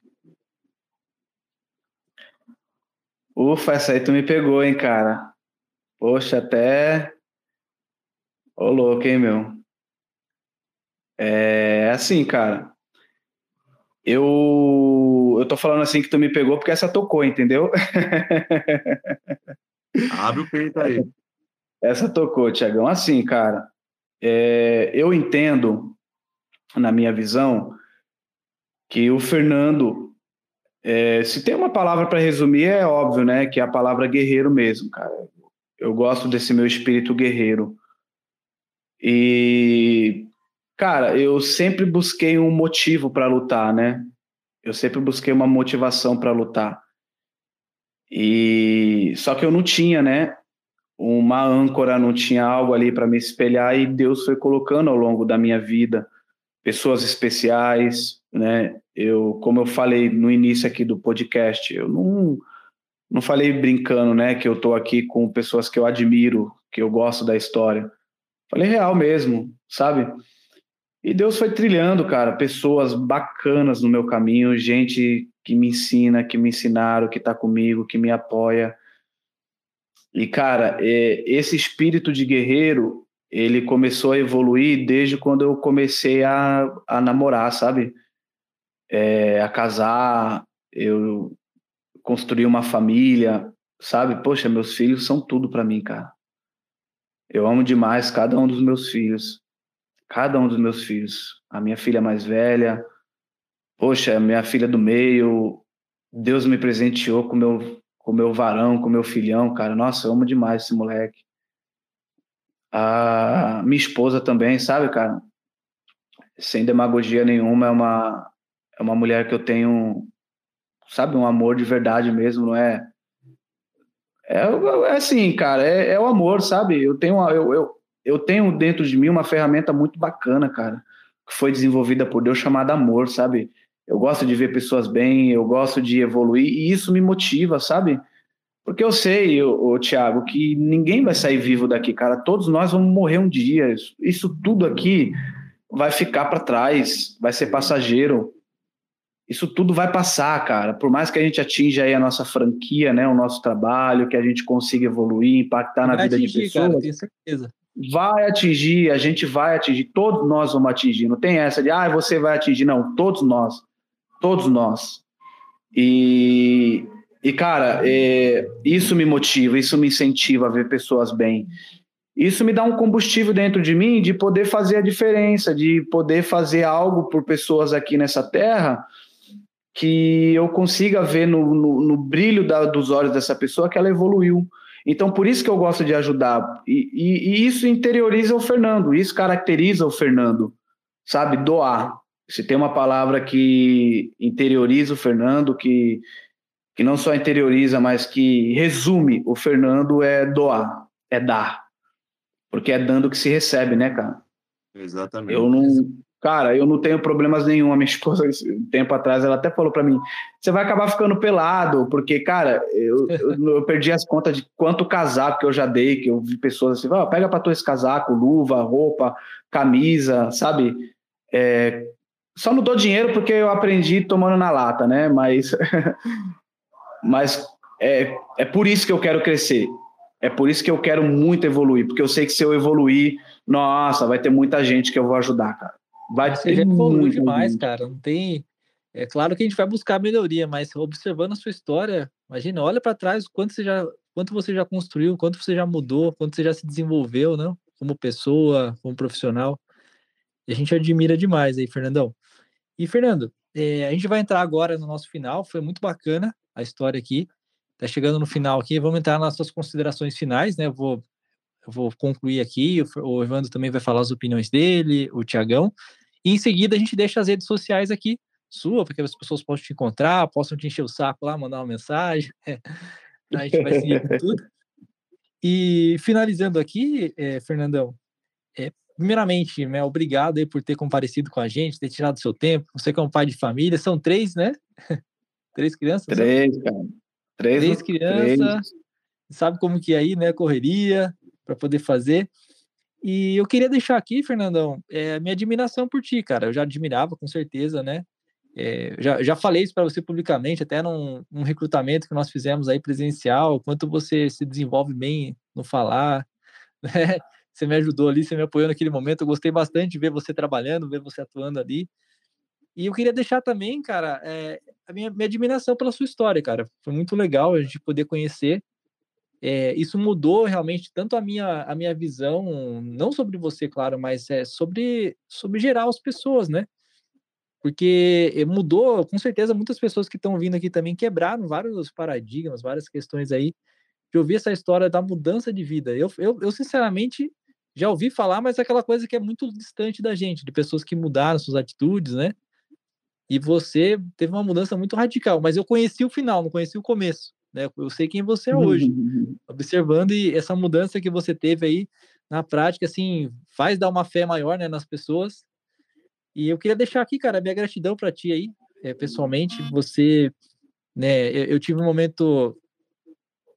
Ufa, essa aí tu me pegou, hein, cara. Poxa, até. Ô, louco, hein, meu? É assim, cara. Eu, eu tô falando assim que tu me pegou porque essa tocou, entendeu? Abre o peito aí. Essa tocou, Tiagão. Assim, cara, é, eu entendo na minha visão, que o Fernando, é, se tem uma palavra para resumir, é óbvio, né? Que é a palavra guerreiro mesmo, cara. Eu gosto desse meu espírito guerreiro. E, cara, eu sempre busquei um motivo para lutar, né? Eu sempre busquei uma motivação para lutar. E só que eu não tinha, né? Uma âncora, não tinha algo ali para me espelhar e Deus foi colocando ao longo da minha vida pessoas especiais, né? Eu, como eu falei no início aqui do podcast, eu não não falei brincando, né, que eu tô aqui com pessoas que eu admiro, que eu gosto da história. Falei real mesmo, sabe? E Deus foi trilhando, cara, pessoas bacanas no meu caminho, gente que me ensina, que me ensinaram, que tá comigo, que me apoia. E, cara, é, esse espírito de guerreiro, ele começou a evoluir desde quando eu comecei a, a namorar, sabe? É, a casar, eu construir uma família, sabe? Poxa, meus filhos são tudo para mim, cara. Eu amo demais cada um dos meus filhos. Cada um dos meus filhos. A minha filha mais velha, poxa, minha filha do meio, Deus me presenteou com meu com meu varão, com meu filhão, cara. Nossa, eu amo demais esse moleque. A minha esposa também, sabe, cara? Sem demagogia nenhuma, é uma é uma mulher que eu tenho sabe, um amor de verdade mesmo, não é? É, é assim, cara, é, é o amor, sabe? Eu tenho, eu, eu, eu tenho dentro de mim uma ferramenta muito bacana, cara, que foi desenvolvida por Deus chamada amor, sabe? Eu gosto de ver pessoas bem, eu gosto de evoluir e isso me motiva, sabe? Porque eu sei, o Tiago, que ninguém vai sair vivo daqui, cara. Todos nós vamos morrer um dia. Isso, isso tudo aqui vai ficar para trás, vai ser passageiro isso tudo vai passar, cara. Por mais que a gente atinja aí a nossa franquia, né, o nosso trabalho, que a gente consiga evoluir, impactar vai na vida atingir, de pessoas. Cara, tenho certeza. Vai atingir, a gente vai atingir, todos nós vamos atingir. Não tem essa de, ah, você vai atingir. Não, todos nós. Todos nós. E, e cara, é, isso me motiva, isso me incentiva a ver pessoas bem. Isso me dá um combustível dentro de mim de poder fazer a diferença, de poder fazer algo por pessoas aqui nessa terra que eu consiga ver no, no, no brilho da, dos olhos dessa pessoa que ela evoluiu. Então, por isso que eu gosto de ajudar. E, e, e, isso interioriza o Fernando, isso caracteriza o Fernando, sabe? Doar. Se tem uma palavra que interioriza o Fernando, que, que não só interioriza, mas que resume o Fernando, é doar, é dar. Porque é dando que se recebe, né, cara? Exatamente. Eu não, Cara, eu não tenho problemas nenhum. A minha esposa, um tempo atrás, ela até falou para mim: você vai acabar ficando pelado, porque, cara, eu, eu, eu, perdi as contas de quanto casaco que eu já dei, que eu vi pessoas assim: oh, pega para tu esse casaco, luva, roupa, camisa, sabe? É, só não dou dinheiro porque eu aprendi tomando na lata, né? Mas, mas é, é por isso que eu quero crescer. É por isso que eu quero muito evoluir, porque eu sei que se eu evoluir, nossa, vai ter muita gente que eu vou ajudar, cara. Vai Você já evoluiu demais, cara. Não tem. É claro que a gente vai buscar melhoria, mas observando a sua história, imagina, olha para trás quanto você já, quanto você já construiu, quanto você já mudou, quanto você já se desenvolveu, né? Como pessoa, como profissional. E a gente admira demais aí, Fernandão. E Fernando, é, a gente vai entrar agora no nosso final. Foi muito bacana a história aqui. Tá chegando no final aqui. Vamos entrar nas nossas considerações finais, né? Eu vou eu vou concluir aqui, o Evandro também vai falar as opiniões dele, o Tiagão, e em seguida a gente deixa as redes sociais aqui, sua, para que as pessoas possam te encontrar, possam te encher o saco lá, mandar uma mensagem, a gente vai seguir com tudo. E finalizando aqui, é, Fernandão, é, primeiramente, né, obrigado aí por ter comparecido com a gente, ter tirado seu tempo, você que é um pai de família, são três, né? três crianças? Três, cara. Três, três crianças, três. sabe como que é aí, né, correria, para poder fazer. E eu queria deixar aqui, Fernandão, é, minha admiração por ti, cara. Eu já admirava, com certeza, né? É, já, já falei isso para você publicamente, até num, num, recrutamento que nós fizemos aí presencial, quanto você se desenvolve bem no falar, né? Você me ajudou ali, você me apoiou naquele momento. Eu gostei bastante de ver você trabalhando, ver você atuando ali. E eu queria deixar também, cara, é, a minha, minha admiração pela sua história, cara. Foi muito legal a gente poder conhecer é, isso mudou realmente tanto a minha, a minha visão, não sobre você, claro, mas é sobre, sobre geral as pessoas, né? Porque mudou, com certeza, muitas pessoas que estão vindo aqui também quebraram vários paradigmas, várias questões aí, de ouvir essa história da mudança de vida. Eu, eu, eu sinceramente, já ouvi falar, mas é aquela coisa que é muito distante da gente, de pessoas que mudaram suas atitudes, né? E você teve uma mudança muito radical, mas eu conheci o final, não conheci o começo, né? Eu sei quem você é hoje, observando e essa mudança que você teve aí na prática, assim, faz dar uma fé maior, né, nas pessoas. E eu queria deixar aqui, cara, minha gratidão para ti aí, é, pessoalmente, você, né? Eu, eu tive um momento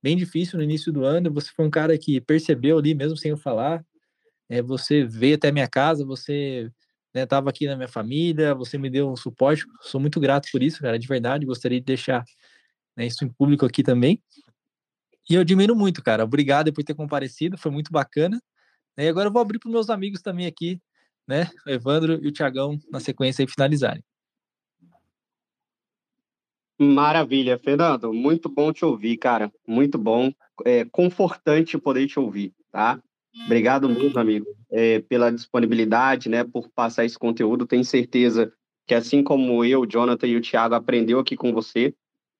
bem difícil no início do ano. Você foi um cara que percebeu ali, mesmo sem eu falar, é, você veio até minha casa, você estava né, aqui na minha família, você me deu um suporte, sou muito grato por isso, cara, de verdade, gostaria de deixar né, isso em público aqui também. E eu admiro muito, cara, obrigado por ter comparecido, foi muito bacana. E agora eu vou abrir para os meus amigos também aqui, né, o Evandro e o Tiagão, na sequência aí finalizarem. Maravilha, Fernando, muito bom te ouvir, cara, muito bom, é confortante poder te ouvir, tá? Obrigado mesmo, amigo, é, pela disponibilidade, né, por passar esse conteúdo. Tenho certeza que assim como eu, o Jonathan e o Thiago aprendeu aqui com você,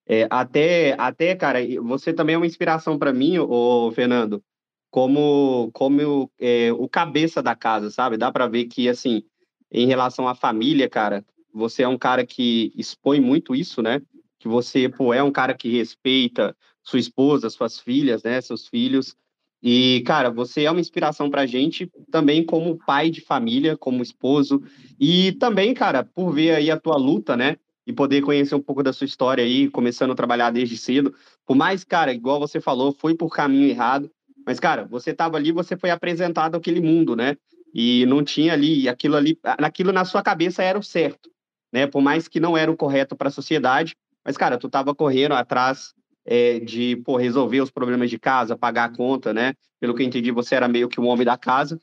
é, até, até, cara, você também é uma inspiração para mim, ô, Fernando, como, como é, o cabeça da casa, sabe? Dá para ver que, assim, em relação à família, cara, você é um cara que expõe muito isso, né? Que você, pô, é um cara que respeita sua esposa, suas filhas, né? Seus filhos. E, cara, você é uma inspiração pra gente também como pai de família, como esposo. E também, cara, por ver aí a tua luta, né? E poder conhecer um pouco da sua história aí, começando a trabalhar desde cedo. Por mais, cara, igual você falou, foi por caminho errado. Mas, cara, você estava ali, você foi apresentado aquele mundo, né? E não tinha ali, aquilo ali, aquilo na sua cabeça era o certo, né? Por mais que não era o correto para a sociedade. Mas, cara, tu estava correndo atrás é, de pô, resolver os problemas de casa, pagar a conta, né? Pelo que eu entendi, você era meio que um homem da casa.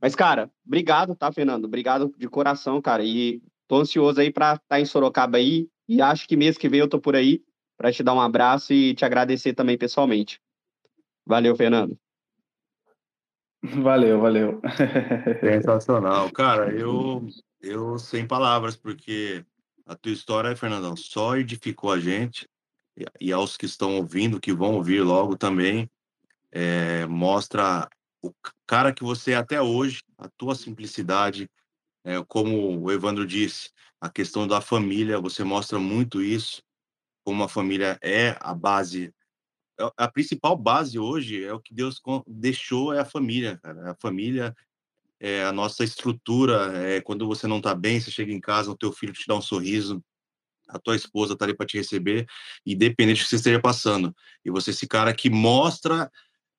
Mas, cara, obrigado, tá, Fernando? Obrigado de coração, cara. E tô ansioso aí para estar tá em Sorocaba aí. E acho que mês que vem eu tô por aí para te dar um abraço e te agradecer também pessoalmente. Valeu, Fernando. Valeu, valeu. Sensacional. Cara, eu, eu sem palavras, porque a tua história, Fernandão, só edificou a gente e aos que estão ouvindo, que vão ouvir logo também, é, mostra o cara que você é até hoje, a tua simplicidade, é, como o Evandro disse, a questão da família, você mostra muito isso, como a família é a base, é, a principal base hoje é o que Deus deixou é a família, cara. A família é a nossa estrutura, é quando você não está bem, você chega em casa, o teu filho te dá um sorriso, a tua esposa está ali para te receber, independente do que você esteja passando. E você é esse cara que mostra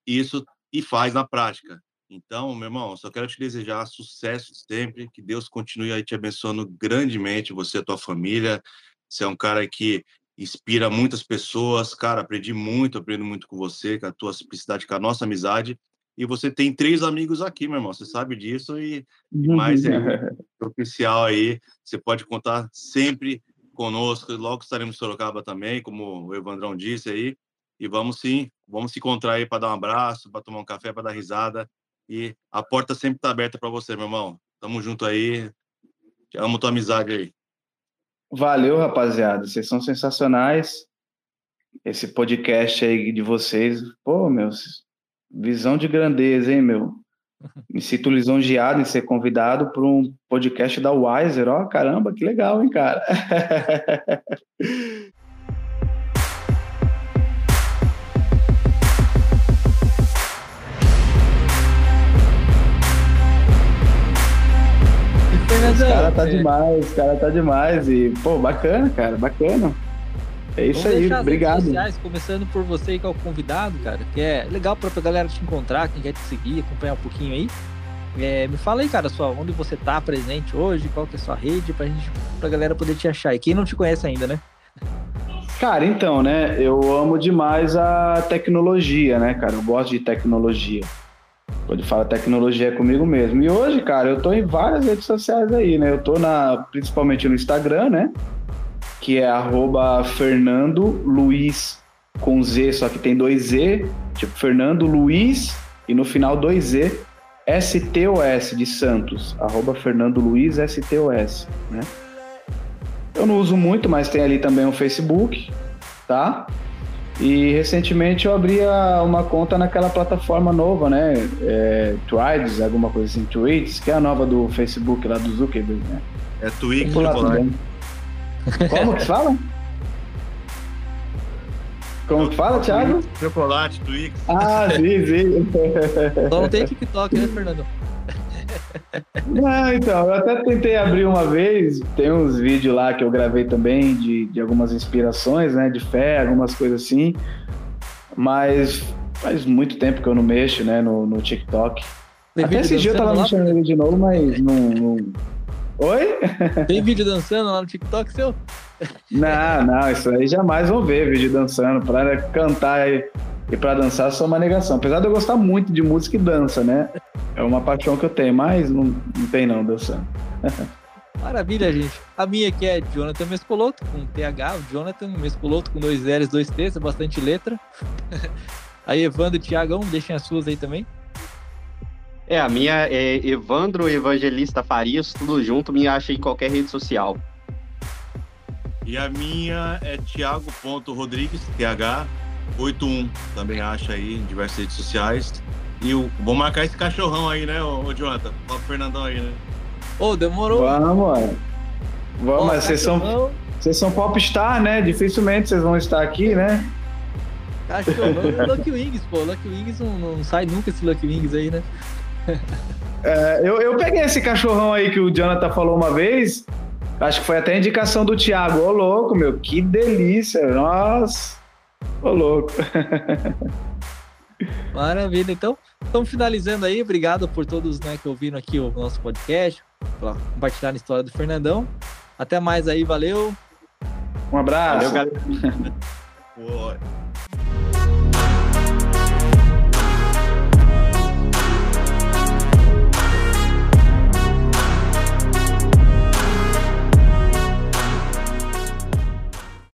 isso e faz na prática. Então, meu irmão, só quero te desejar sucesso sempre, que Deus continue aí te abençoando grandemente, você e a tua família. Você é um cara que inspira muitas pessoas, cara, aprendi muito, aprendo muito com você, com a tua simplicidade, com a nossa amizade. E você tem três amigos aqui, meu irmão, você sabe disso e, e mais é oficial aí, você pode contar sempre conosco. Logo estaremos em Sorocaba também, como o Evandrão disse aí. E vamos sim, vamos se encontrar aí para dar um abraço, para tomar um café, para dar risada. E a porta sempre está aberta para você, meu irmão. Tamo junto aí. Te amo tua amizade aí. Valeu, rapaziada. Vocês são sensacionais. Esse podcast aí de vocês, pô, meus, visão de grandeza, hein, meu? Me sinto lisonjeado em ser convidado para um podcast da Wiser. Ó, oh, caramba, que legal, hein, cara? Esse cara tá é. demais, esse cara tá demais. E, pô, bacana, cara, bacana. É isso Vamos aí, obrigado. Sociais, começando por você que é o convidado, cara, que é legal pra, pra galera te encontrar, quem quer te seguir, acompanhar um pouquinho aí. É, me fala aí, cara, sua, onde você tá presente hoje, qual que é a sua rede, pra, gente, pra galera poder te achar. E quem não te conhece ainda, né? Cara, então, né, eu amo demais a tecnologia, né, cara, eu gosto de tecnologia. Quando fala tecnologia é comigo mesmo. E hoje, cara, eu tô em várias redes sociais aí, né, eu tô na, principalmente no Instagram, né, que é arroba Fernando Luiz com Z, só que tem dois Z, tipo Fernando Luiz, e no final dois Z, STOS de Santos, arroba Fernando Luiz STOS, né? Eu não uso muito, mas tem ali também o Facebook, tá? E recentemente eu abri uma conta naquela plataforma nova, né? É, Threads, alguma coisa assim, Tweets, que é a nova do Facebook lá do Zuckerberg, né? É Twix, Chocolate. Como que fala? Como que fala, Thiago? Chocolate, Twix. Ah, sim, sim. Só não tem TikTok, né, Fernando? Não, então, eu até tentei abrir uma vez, tem uns vídeos lá que eu gravei também de, de algumas inspirações, né, de fé, algumas coisas assim, mas faz muito tempo que eu não mexo, né, no, no TikTok. Tem até esse dia eu tava mexendo nele de novo, mas não, não... Oi? Tem vídeo dançando lá no TikTok seu? Não, não, isso aí jamais vão ver vídeo dançando, pra cantar e, e pra dançar só uma negação. Apesar de eu gostar muito de música e dança, né? É uma paixão que eu tenho, mas não, não tem não dançando. Maravilha, gente. A minha aqui é Jonathan Mescoloto, com TH, o Jonathan Mescoloto com dois L's, dois T's, é bastante letra. aí, Evandro e Tiagão, deixem as suas aí também. É, a minha é Evandro Evangelista Farias, tudo junto, me acha em qualquer rede social. E a minha é Thiago.Rodrigues, TH81, também acha aí em diversas redes sociais. E o, vou marcar esse cachorrão aí, né, ô, ô Jonathan? Fala pro Fernandão aí, né? Ô, demorou. Vamos, mano. Vamos, mas vocês são, vocês são popstar, né? Dificilmente vocês vão estar aqui, né? Cachorrão Lucky Wings, pô. Lucky Wings não, não sai nunca esse Lucky Wings aí, né? É, eu, eu peguei esse cachorrão aí que o Jonathan falou uma vez. Acho que foi até a indicação do Thiago. Ô, louco, meu, que delícia. Nossa. Ô, louco. Maravilha. Então, estamos finalizando aí. Obrigado por todos né, que ouviram aqui o nosso podcast, por compartilhar a história do Fernandão. Até mais aí, valeu. Um abraço. Valeu, galera.